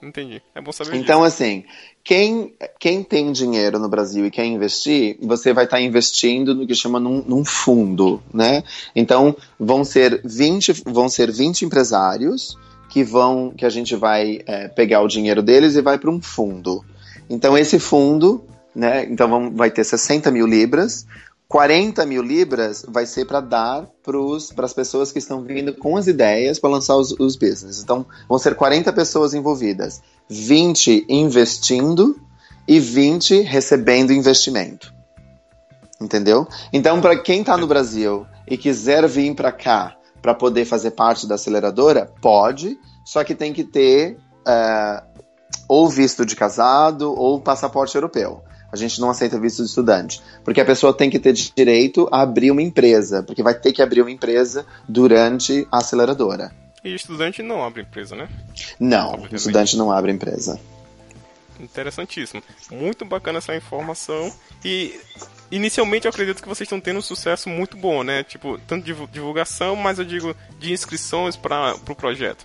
S1: Entendi. É bom saber
S2: Então,
S1: disso.
S2: assim, quem, quem tem dinheiro no Brasil e quer investir, você vai estar tá investindo no que chama num, num, fundo, né? Então, vão ser 20, vão ser 20 empresários que vão, que a gente vai é, pegar o dinheiro deles e vai para um fundo. Então, esse fundo, né? Então, vamos, vai ter 60 mil libras. 40 mil libras vai ser para dar para as pessoas que estão vindo com as ideias para lançar os, os business. Então, vão ser 40 pessoas envolvidas, 20 investindo e 20 recebendo investimento. Entendeu? Então, para quem está no Brasil e quiser vir para cá para poder fazer parte da aceleradora, pode, só que tem que ter uh, ou visto de casado ou passaporte europeu. A gente não aceita visto de estudante. Porque a pessoa tem que ter direito a abrir uma empresa. Porque vai ter que abrir uma empresa durante a aceleradora.
S1: E estudante não abre empresa, né?
S2: Não, estudante não abre empresa.
S1: Interessantíssimo. Muito bacana essa informação. E inicialmente eu acredito que vocês estão tendo um sucesso muito bom, né? Tipo, tanto de divulgação, mas eu digo de inscrições para o pro projeto.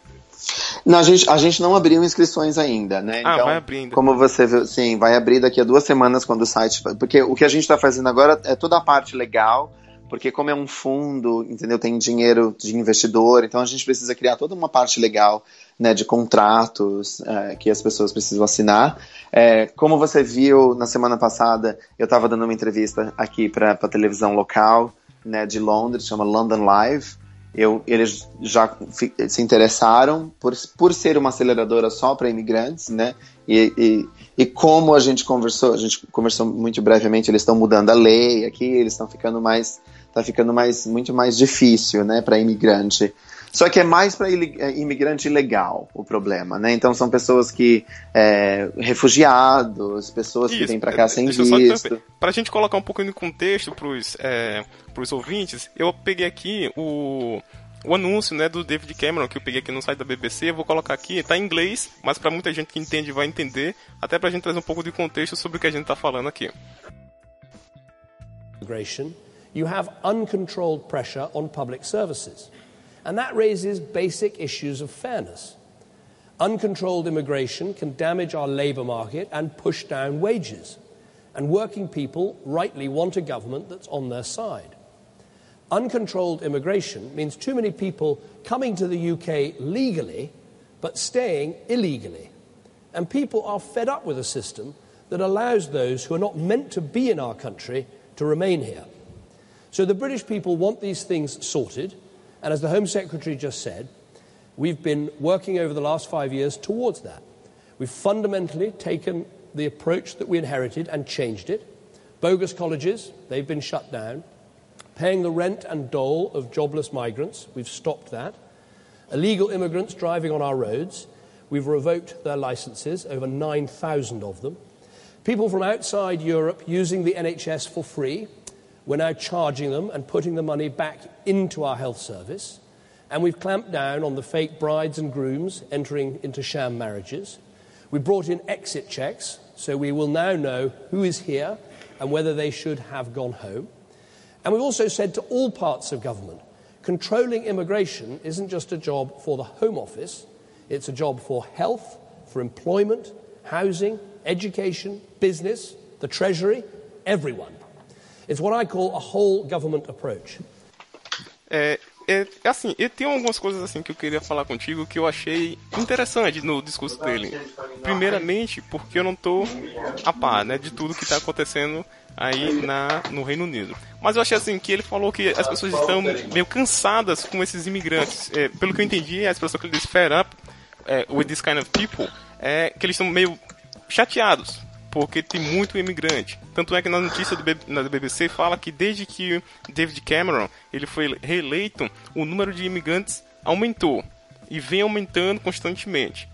S2: Não, a gente, a gente não abriu inscrições ainda, né?
S1: Ah, então, vai abrindo.
S2: Como você viu, sim, vai abrir daqui a duas semanas quando o site. Porque o que a gente está fazendo agora é toda a parte legal, porque como é um fundo, entendeu? Tem dinheiro de investidor, então a gente precisa criar toda uma parte legal, né? De contratos é, que as pessoas precisam assinar. É, como você viu na semana passada, eu estava dando uma entrevista aqui para a televisão local, né? De Londres, chama London Live eu, eles já se interessaram por, por ser uma aceleradora só para imigrantes, né? E, e, e, como a gente conversou, a gente conversou muito brevemente, eles estão mudando a lei aqui, eles estão ficando mais, tá ficando mais, muito mais difícil, né, para imigrante. Só que é mais para é, imigrante ilegal o problema, né? Então são pessoas que é, refugiados, pessoas Isso, que vêm para cá sem visto.
S1: Para a gente colocar um pouco de contexto para os é, ouvintes, eu peguei aqui o o anúncio né, do David Cameron, que eu peguei aqui no site da BBC, eu vou colocar aqui, está em inglês, mas para muita gente que entende vai entender, até para a gente trazer um pouco de contexto sobre o que a gente está falando aqui.
S3: You have uncontrolled pressure on public services. And that raises basic issues of fairness. Uncontrolled immigration can damage our labour market and push down wages. And working people rightly want a government that's on their side. Uncontrolled immigration means too many people coming to the UK legally but staying illegally. And people are fed up with a system that allows those who are not meant to be in our country to remain here. So the British people want these things sorted. And as the Home Secretary just said, we've been working over the last five years towards that. We've fundamentally taken the approach that we inherited and changed it. Bogus colleges, they've been shut down. Paying the rent and dole of jobless migrants, we've stopped that. Illegal immigrants driving on our roads, we've revoked their licenses, over 9,000 of them. People from outside Europe using the NHS for free, we're now charging them and putting the money back into our health service. And we've clamped down on the fake brides and grooms entering into sham marriages. We brought in exit checks, so we will now know who is here and whether they should have gone home. And we've also said to all parts of government controlling immigration isn't just a job for the Home Office, it's a job for health, for employment, housing, education, business, the Treasury, everyone. It's what I call a whole government approach.
S1: É, é, é assim, eu tenho algumas coisas assim que eu queria falar contigo que eu achei interessante no discurso dele. Primeiramente, porque eu não tô a par, né, de tudo que tá acontecendo aí na, no Reino Unido. Mas eu achei assim que ele falou que as pessoas estão meio cansadas com esses imigrantes. É, pelo que eu entendi, a expressão que ele disse, fed up é, with this kind of people, é que eles estão meio chateados porque tem muito imigrante. Tanto é que na notícia do, na BBC fala que desde que David Cameron ele foi reeleito, o número de imigrantes aumentou e vem aumentando constantemente.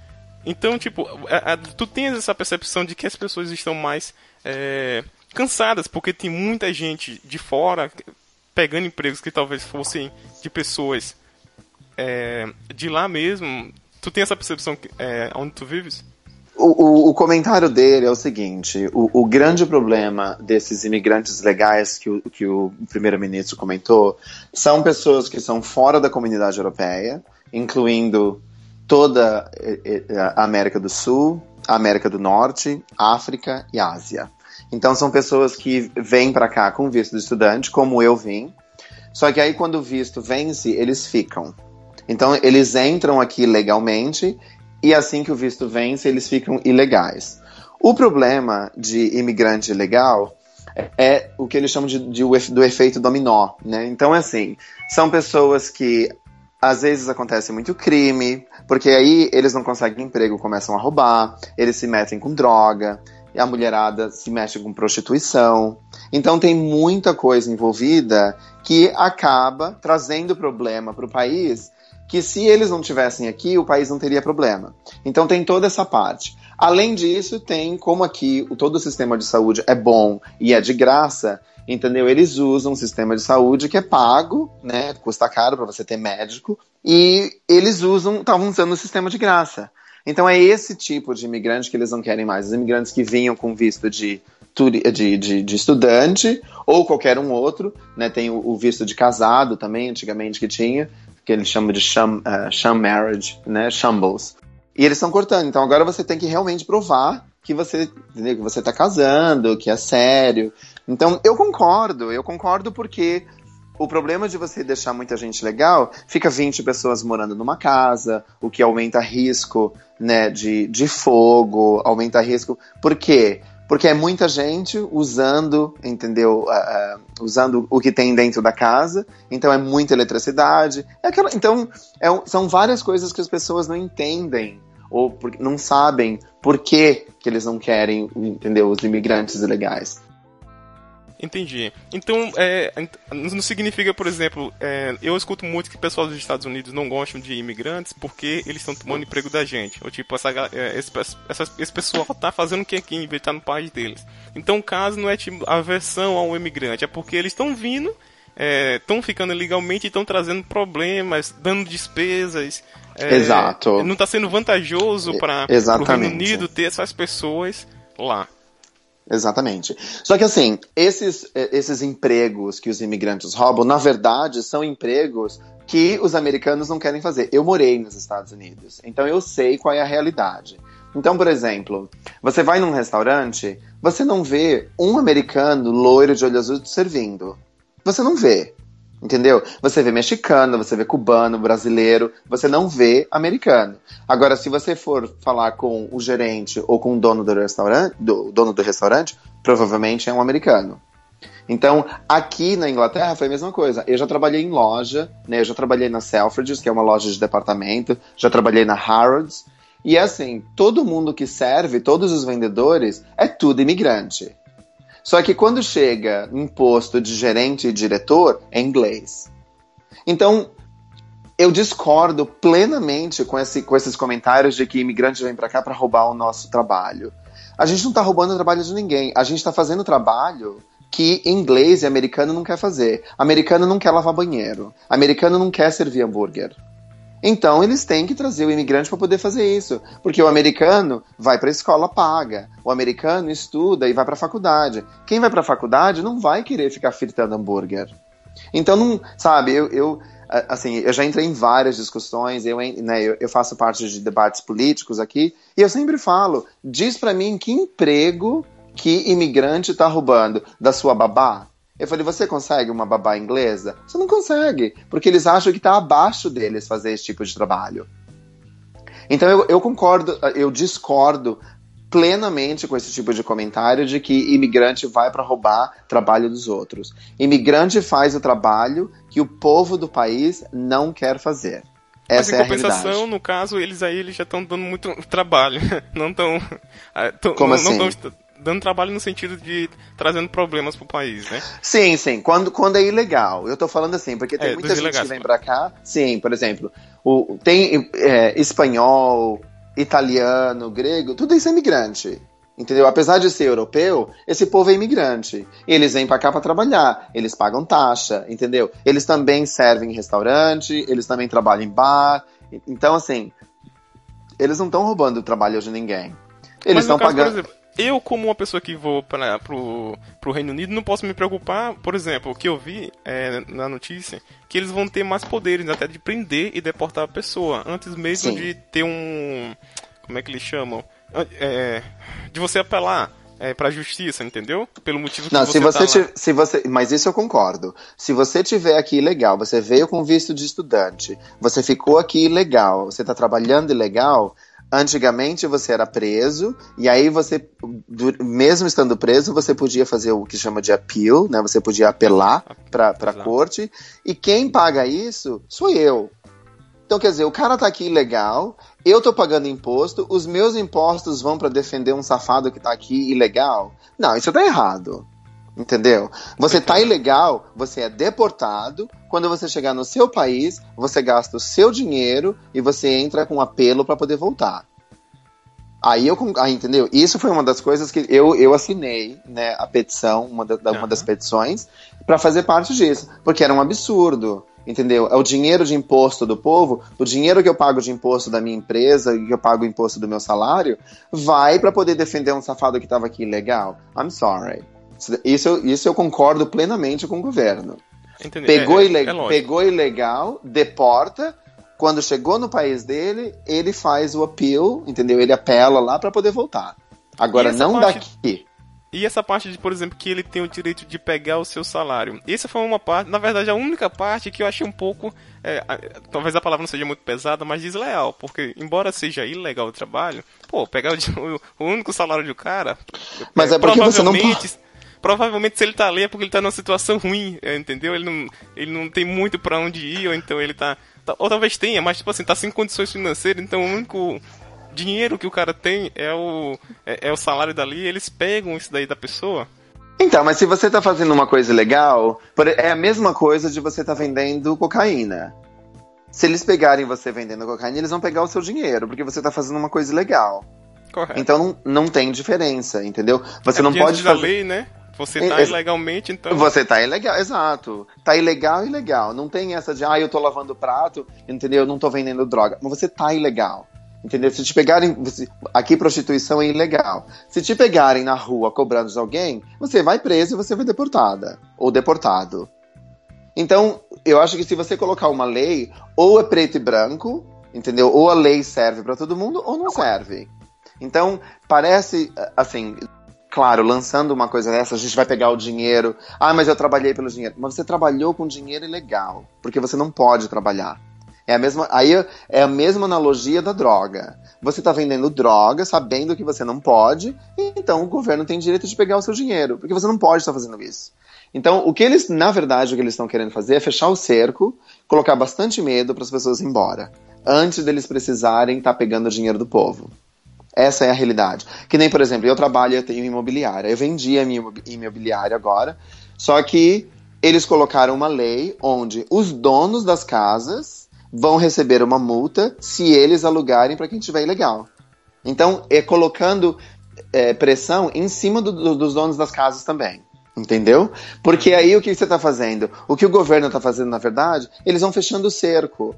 S1: Então, tipo, a, a, tu tens essa percepção de que as pessoas estão mais é, cansadas, porque tem muita gente de fora pegando empregos que talvez fossem de pessoas é, de lá mesmo. Tu tem essa percepção é, onde tu vives?
S2: O, o, o, comentário dele é o seguinte: o, o, grande problema desses imigrantes legais que o, que o primeiro-ministro comentou são pessoas que são fora da comunidade europeia, incluindo toda a América do Sul, América do Norte, África e Ásia. Então são pessoas que vêm para cá com visto de estudante, como eu vim. Só que aí quando o visto vence, eles ficam. Então eles entram aqui legalmente e assim que o visto vence, eles ficam ilegais. O problema de imigrante ilegal é o que eles chamam de, de, do efeito dominó, né? Então, é assim, são pessoas que às vezes acontece muito crime, porque aí eles não conseguem emprego, começam a roubar, eles se metem com droga, a mulherada se mexe com prostituição. Então tem muita coisa envolvida que acaba trazendo problema para o país que se eles não tivessem aqui, o país não teria problema. Então tem toda essa parte. Além disso, tem como aqui todo o sistema de saúde é bom e é de graça, entendeu? Eles usam um sistema de saúde que é pago, né? Custa caro para você ter médico, e eles usam, estavam usando o sistema de graça. Então é esse tipo de imigrante que eles não querem mais. Os imigrantes que vinham com visto de, de, de, de estudante ou qualquer um outro, né? Tem o, o visto de casado também, antigamente que tinha que eles chamam de sham, uh, sham marriage, né? Shambles. E eles estão cortando. Então agora você tem que realmente provar que você, que você tá casando, que é sério. Então eu concordo, eu concordo porque o problema de você deixar muita gente legal, fica 20 pessoas morando numa casa, o que aumenta risco, né, de, de fogo, aumenta risco. Por quê? porque é muita gente usando, entendeu? Uh, uh, usando o que tem dentro da casa, então é muita eletricidade. É aquela, então, é, são várias coisas que as pessoas não entendem ou por, não sabem por que, que eles não querem, entendeu? Os imigrantes ilegais.
S1: Entendi. Então, é, não significa, por exemplo, é, eu escuto muito que o pessoal dos Estados Unidos não gostam de imigrantes porque eles estão tomando emprego da gente. Ou tipo, essa, é, esse, essa, esse pessoal tá fazendo o que aqui em vez de estar no país deles. Então, o caso não é tipo aversão ao imigrante, é porque eles estão vindo, estão é, ficando ilegalmente e estão trazendo problemas, dando despesas.
S2: É, Exato.
S1: Não está sendo vantajoso para o Reino Unido ter essas pessoas lá.
S2: Exatamente. Só que assim, esses, esses empregos que os imigrantes roubam, na verdade, são empregos que os americanos não querem fazer. Eu morei nos Estados Unidos, então eu sei qual é a realidade. Então, por exemplo, você vai num restaurante, você não vê um americano loiro de olho azul servindo. Você não vê. Entendeu? Você vê mexicano, você vê cubano, brasileiro, você não vê americano. Agora, se você for falar com o gerente ou com o dono do restaurante, do dono do restaurante, provavelmente é um americano. Então, aqui na Inglaterra foi a mesma coisa. Eu já trabalhei em loja, né? Eu já trabalhei na Selfridges, que é uma loja de departamento, já trabalhei na Harrods. E assim, todo mundo que serve, todos os vendedores, é tudo imigrante. Só que quando chega em posto de gerente e diretor, é inglês. Então, eu discordo plenamente com, esse, com esses comentários de que imigrante vem para cá para roubar o nosso trabalho. A gente não está roubando o trabalho de ninguém. A gente está fazendo trabalho que inglês e americano não quer fazer. Americano não quer lavar banheiro. Americano não quer servir hambúrguer. Então eles têm que trazer o imigrante para poder fazer isso, porque o americano vai para a escola paga, o americano estuda e vai para a faculdade. Quem vai para a faculdade não vai querer ficar fritando hambúrguer. Então não, sabe, eu, eu assim, eu já entrei em várias discussões, eu, né, eu, eu, faço parte de debates políticos aqui, e eu sempre falo, diz para mim que emprego que imigrante está roubando da sua babá, Eu falei, você consegue uma babá inglesa? Você não consegue, porque eles acham que está abaixo deles fazer esse tipo de trabalho. Então eu, eu concordo, eu discordo plenamente com esse tipo de comentário de que imigrante vai para roubar trabalho dos outros. Imigrante faz o trabalho que o povo do país não quer fazer. Essa
S1: Mas em
S2: é
S1: compensação, no caso, eles aí eles já estão dando muito trabalho. Não estão.
S2: Como
S1: não,
S2: assim?
S1: Não tão dando trabalho no sentido de trazendo problemas pro país, né?
S2: Sim, sim. Quando, quando é ilegal. Eu tô falando assim, porque tem
S1: É,
S2: muita gente
S1: ilegais,
S2: que vem pra cá. Sim, por exemplo, o, tem é, espanhol, italiano, grego, tudo isso é imigrante. Entendeu? Apesar de ser europeu, esse povo é imigrante. Eles vêm pra cá pra trabalhar, eles pagam taxa, entendeu? Eles também servem em restaurante, eles também trabalham em bar. Então, assim, eles não estão roubando o trabalho de ninguém. Eles estão pagando.
S1: exemplo, eu, como uma pessoa que vou para pro, pro Reino Unido, não posso me preocupar, por exemplo, o que eu vi é, na notícia, que eles vão ter mais poderes até de prender e deportar a pessoa, antes mesmo
S2: Sim.
S1: de ter um. Como é que eles chamam? É, de você apelar é, pra justiça, entendeu? Pelo motivo que
S2: Não,
S1: você
S2: se você,
S1: tá
S2: se você, mas isso eu concordo. Se você tiver aqui ilegal, você veio com visto de estudante, você ficou aqui ilegal, você está trabalhando ilegal, antigamente você era preso e aí você, mesmo estando preso, você podia fazer o que chama de appeal, né? Você podia apelar para para
S1: Exato.
S2: corte e quem paga isso sou eu. Então, quer dizer, o cara tá aqui ilegal, eu tô pagando imposto, os meus impostos vão pra defender um safado que tá aqui ilegal. Não, isso tá errado. Entendeu? Você tá ilegal, você é deportado. Quando você chegar no seu país, você gasta o seu dinheiro e você entra com apelo pra poder voltar. Aí eu, aí, entendeu? Isso foi uma das coisas que eu, eu assinei, né, a petição, uma, da- uma
S1: Aham.
S2: das petições, pra fazer parte disso, porque era um absurdo, entendeu? É o dinheiro de imposto do povo, o dinheiro que eu pago de imposto da minha empresa, que eu pago imposto do meu salário, vai pra poder defender um safado que tava aqui ilegal. I'm sorry. Isso, eu- isso eu concordo plenamente com o governo.
S1: Entendeu?
S2: Pegou,
S1: é, é, é
S2: pegou ilegal, deporta. Quando chegou no país dele, ele faz o appeal, entendeu? Ele apela lá pra poder voltar. Agora, não
S1: parte-
S2: daqui.
S1: E essa parte de, por exemplo, que ele tem o direito de pegar o seu salário. Essa foi uma parte, na verdade, a única parte que eu achei um pouco. é, talvez a palavra não seja muito pesada, mas desleal. Porque, embora seja ilegal o trabalho, pô, pegar o, o- único salário do cara.
S2: Mas é porque você não
S1: provavelmente- Provavelmente, se ele tá ali é porque ele tá numa situação ruim, é, entendeu? Ele não, ele não tem muito pra onde ir, ou então ele tá. tá- Ou talvez tenha, mas, tipo assim, tá sem condições financeiras, então o único dinheiro que o cara tem é o, é, é o salário dali, e eles pegam isso daí da pessoa.
S2: Então, mas se você tá fazendo uma coisa legal, é a mesma coisa de você tá vendendo cocaína. Se eles pegarem você vendendo cocaína, eles vão pegar o seu dinheiro, porque você tá fazendo uma coisa legal.
S1: Correto.
S2: Então não, não tem diferença, entendeu? Você
S1: É
S2: não pode fazer.
S1: lei, né? Você
S2: É,
S1: tá
S2: é-
S1: ilegalmente, então.
S2: Você tá ilegal, exato. Tá ilegal, ilegal. Não tem essa de, ah, eu tô lavando prato, entendeu? Eu não tô vendendo droga. Mas você tá ilegal. Entendeu? Se te pegarem. você- aqui prostituição é ilegal. Se te pegarem na rua cobrando de alguém, você vai preso e você vai deportada. Ou deportado. Então, eu acho que se você colocar uma lei, ou é preto e branco, entendeu? Ou a lei serve pra todo mundo, ou não serve. Então, parece, assim, claro, lançando uma coisa dessa, a gente vai pegar o dinheiro. Ah, mas eu trabalhei pelo dinheiro. Mas você trabalhou com dinheiro ilegal, porque você não pode trabalhar. É a mesma, aí é a mesma analogia da droga. Você está vendendo droga, sabendo que você não pode, então o governo tem direito de pegar o seu dinheiro, porque você não pode estar fazendo isso. Então, o que eles, na verdade, o que eles estão querendo fazer é fechar o cerco, colocar bastante medo para as pessoas ir embora, antes deles precisarem estar pegando o dinheiro do povo. Essa é a realidade. Que nem, por exemplo, eu trabalho, eu tenho imobiliária. Eu vendi a minha imobi- imobiliária agora, só que eles colocaram uma lei onde os donos das casas vão receber uma multa se eles alugarem para quem tiver ilegal. Então, é colocando é, pressão em cima do- do- dos donos das casas também. Entendeu? Porque aí o que você está fazendo? O que o governo está fazendo, na verdade, eles vão fechando o cerco.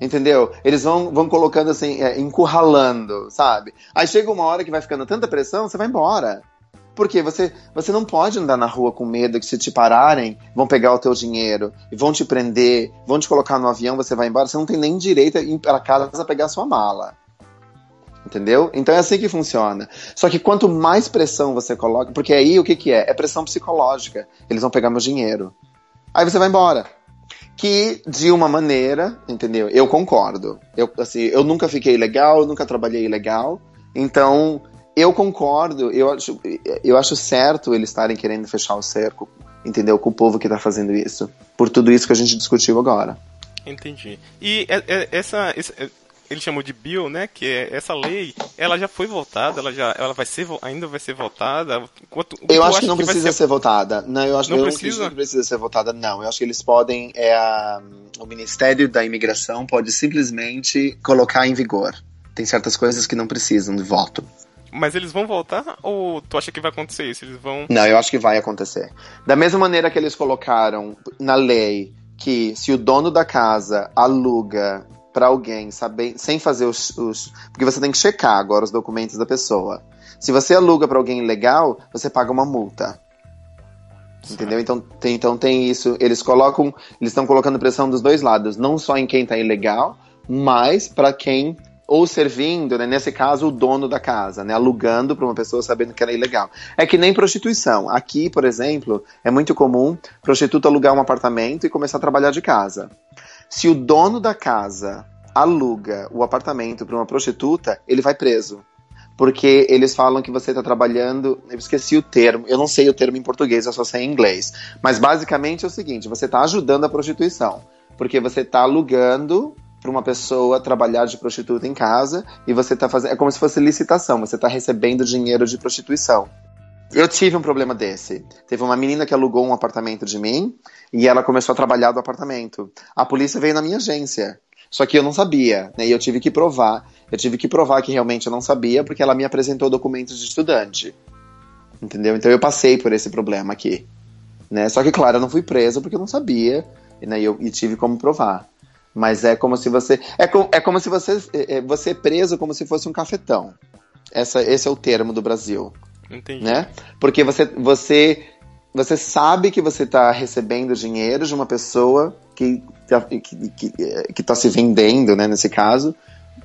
S2: Entendeu? Eles vão, vão colocando assim, é, encurralando, sabe? Aí chega uma hora que vai ficando tanta pressão, você vai embora. Porque você, você não pode andar na rua com medo que se te pararem, vão pegar o teu dinheiro vão te prender, vão te colocar no avião, você vai embora, você não tem nem direito a ir para casa pegar a sua mala. Entendeu? Então é assim que funciona. Só que quanto mais pressão você coloca, porque aí o que, que é? É pressão psicológica. Eles vão pegar meu dinheiro. Aí você vai embora. Que de uma maneira, entendeu? Eu concordo. Eu, assim, eu nunca fiquei legal, eu nunca trabalhei legal. Então, eu concordo, eu acho, eu acho certo eles estarem querendo fechar o cerco, entendeu? Com o povo que está fazendo isso. Por tudo isso que a gente discutiu agora.
S1: Entendi. E é, é, essa, essa ele chamou de bill, né? Que é essa lei, ela já foi votada, ela já, ela vai ser, ainda vai ser votada.
S2: Quanto, eu acho que não que precisa ser... ser... votada. Não, eu acho não eu precisa? não que precisa ser votada. Não, eu acho que eles podem, é a, o Ministério da Imigração pode simplesmente colocar em vigor. Tem certas coisas que não precisam de voto.
S1: Mas eles vão voltar ou tu acha que vai acontecer isso? Eles vão.
S2: Não, eu acho que vai acontecer. Da mesma maneira que eles colocaram na lei que se o dono da casa aluga para alguém, saber, sem fazer os, os, Porque você tem que checar agora os documentos da pessoa. Se você aluga para alguém ilegal, você paga uma multa. Entendeu? Então tem, então tem isso. Eles colocam. Eles estão colocando pressão dos dois lados. Não só em quem tá ilegal, mas para quem. Ou servindo, né, nesse caso, o dono da casa, né, alugando para uma pessoa sabendo que ela é ilegal. É que nem prostituição. Aqui, por exemplo, é muito comum prostituta alugar um apartamento e começar a trabalhar de casa. Se o dono da casa aluga o apartamento para uma prostituta, ele vai preso. Porque eles falam que você está trabalhando. Eu esqueci o termo, eu não sei o termo em português, eu só sei em inglês. Mas basicamente é o seguinte: você está ajudando a prostituição. Porque você está alugando para uma pessoa trabalhar de prostituta em casa e você está fazendo. É como se fosse licitação, você está recebendo dinheiro de prostituição. Eu tive um problema desse. Teve uma menina que alugou um apartamento de mim e ela começou a trabalhar do apartamento. A polícia veio na minha agência. Só que eu não sabia, né? E eu tive que provar. Eu tive que provar que realmente eu não sabia, porque ela me apresentou documentos de estudante. Entendeu? Então eu passei por esse problema aqui. Né? Só que, claro, eu não fui preso porque eu não sabia. Né? E, eu, e tive como provar. Mas é como se você. É, é como se você. É, é, você é preso como se fosse um cafetão. Essa, esse é o termo do Brasil.
S1: Entendi.
S2: Né? Porque você, você, você sabe que você está recebendo dinheiro de uma pessoa que está que, que, que tá se vendendo, né, nesse caso,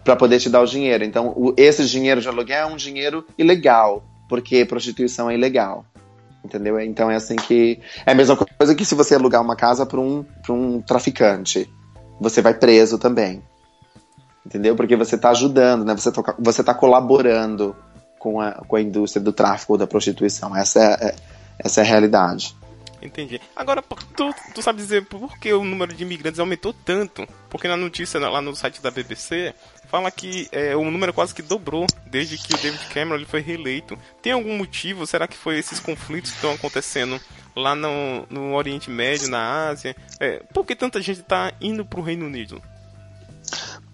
S2: para poder te dar o dinheiro. Então, o, esse dinheiro de aluguel é um dinheiro ilegal, porque prostituição é ilegal. Entendeu? Então é assim que. É a mesma coisa que se você alugar uma casa para um, um traficante. Você vai preso também. Entendeu? Porque você está ajudando, né? Você está você tá colaborando com a, com a indústria do tráfico ou da prostituição. Essa é, é, essa é a realidade.
S1: Entendi. Agora, tu, tu sabe dizer por que o número de imigrantes aumentou tanto? Porque na notícia lá no site da BBC fala que é, o número quase que dobrou desde que o David Cameron ele foi reeleito. Tem algum motivo? Será que foi esses conflitos que estão acontecendo lá no, no Oriente Médio, na Ásia? É, por que tanta gente está indo para o Reino Unido?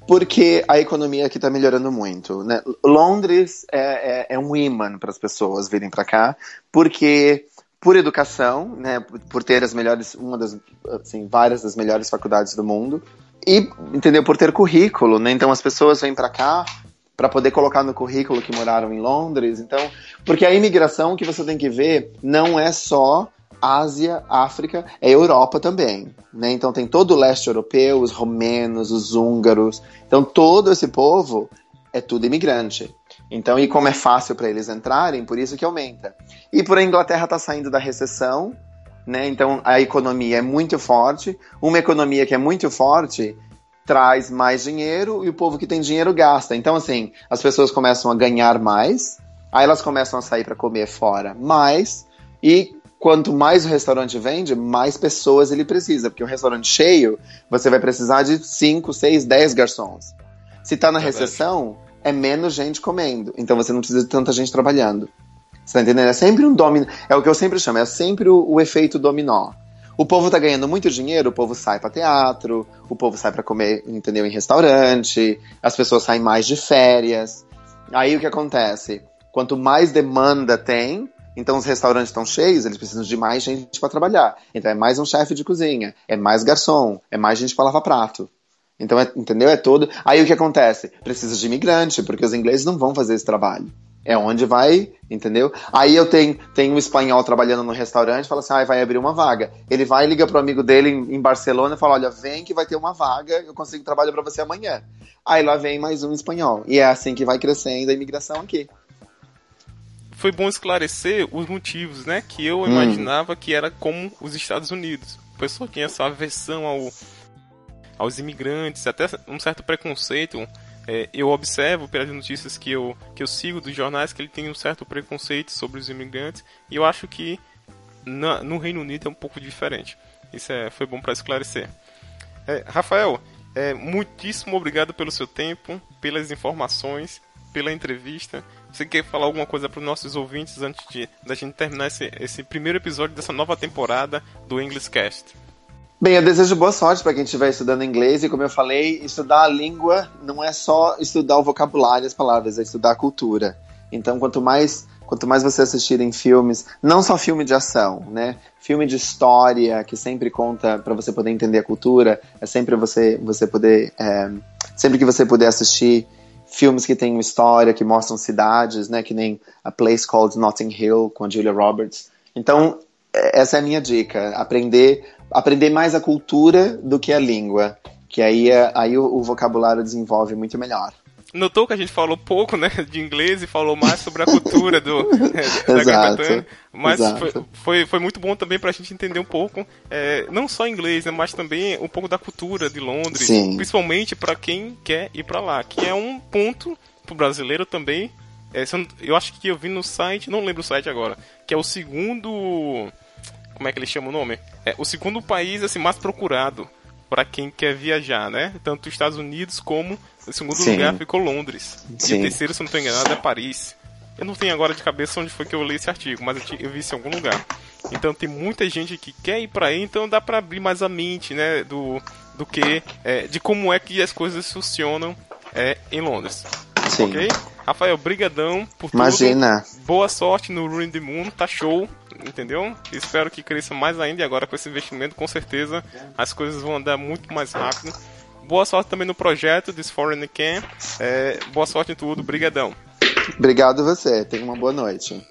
S2: Porque a economia aqui está melhorando muito. Né? Londres é, é, é um imã para as pessoas virem para cá, porque por educação, né, por ter as melhores, uma das, assim, várias das melhores faculdades do mundo, e entendeu por ter currículo, né? Então as pessoas vêm para cá para poder colocar no currículo que moraram em Londres. Então, porque a imigração que você tem que ver não é só Ásia, África, é Europa também. Né? Então tem todo o leste europeu, os romenos, os húngaros. Então todo esse povo é tudo imigrante. Então, e como é fácil para eles entrarem, por isso que aumenta. E por a Inglaterra está saindo da recessão, né? Então a economia é muito forte. Uma economia que é muito forte traz mais dinheiro e o povo que tem dinheiro gasta. Então, assim, as pessoas começam a ganhar mais, aí elas começam a sair para comer fora mais, e quanto mais o restaurante vende, mais pessoas ele precisa, porque um restaurante cheio, você vai precisar de 5, 6, 10 garçons. Se está na é recessão, é menos gente comendo, então você não precisa de tanta gente trabalhando. Você tá entendendo? É sempre um domínio, é o que eu sempre chamo, é sempre o, o efeito dominó. O povo tá ganhando muito dinheiro, o povo sai para teatro, o povo sai para comer, entendeu, em restaurante, as pessoas saem mais de férias. Aí o que acontece? Quanto mais demanda tem, então os restaurantes estão cheios, eles precisam de mais gente para trabalhar. Então é mais um chefe de cozinha, é mais garçom, é mais gente para lavar prato. Então, é, entendeu? É todo. Aí o que acontece? Precisa de imigrante, porque os ingleses não vão fazer esse trabalho. É onde vai, entendeu? Aí eu tenho, tenho um espanhol trabalhando no restaurante, fala assim, ah, vai abrir uma vaga. Ele vai, liga pro amigo dele em, em Barcelona e fala, olha, vem que vai ter uma vaga, eu consigo trabalhar para você amanhã. Aí lá vem mais um espanhol. E é assim que vai crescendo a imigração aqui.
S1: Foi bom esclarecer os motivos, né? Que eu hum. imaginava que era como os Estados Unidos. O pessoal tinha essa aversão ao, aos imigrantes, até um certo preconceito é, eu observo pelas notícias que eu, que eu sigo dos jornais que ele tem um certo preconceito sobre os imigrantes e eu acho que na, no Reino Unido é um pouco diferente. Isso é, foi bom para esclarecer. É, Rafael, é, muitíssimo obrigado pelo seu tempo, pelas informações, pela entrevista. Você quer falar alguma coisa para os nossos ouvintes antes de da gente terminar esse, esse primeiro episódio dessa nova temporada do English Cast?
S2: Bem, eu desejo boa sorte para quem estiver estudando inglês e, como eu falei, estudar a língua não é só estudar o vocabulário, as palavras, é estudar a cultura. Então, quanto mais quanto mais você assistir em filmes, não só filme de ação, né? Filme de história que sempre conta para você poder entender a cultura, é sempre você você poder é, sempre que você puder assistir filmes que têm história, que mostram cidades, né? Que nem A Place Called Notting Hill com a Julia Roberts. Então essa é a minha dica, aprender aprender mais a cultura do que a língua, que aí, é, aí o, o vocabulário desenvolve muito melhor
S1: notou que a gente falou pouco, né, de inglês e falou mais sobre a cultura do, da Grã-Bretanha. Mas foi, foi, foi, muito bom também para a gente entender um pouco, é, não só inglês, né, mas também um pouco da cultura de Londres, Sim. principalmente para quem quer ir para lá, que é um ponto para o brasileiro também. É, eu acho que eu vi no site, não lembro o site agora, que é o segundo como é que ele chama o nome? É o segundo país assim mais procurado para quem quer viajar, né? Tanto os Estados Unidos como o segundo Sim. lugar ficou Londres. Sim. E o terceiro, se não estou enganado, é Paris. Eu não tenho agora de cabeça onde foi que eu li esse artigo, mas eu, eu vi isso em algum lugar. Então tem muita gente que quer ir para aí, então dá para abrir mais a mente, né, do, do que é, de como é que as coisas funcionam é, em Londres. Sim. Ok? Rafael, brigadão por tudo.
S2: Imagina.
S1: Boa sorte no Ruin the Moon, tá show entendeu? Espero que cresça mais ainda e agora com esse investimento, com certeza as coisas vão andar muito mais rápido. Boa sorte também no projeto This Foreign Camp. É, boa sorte em tudo, brigadão.
S2: Obrigado você, tenha uma boa noite.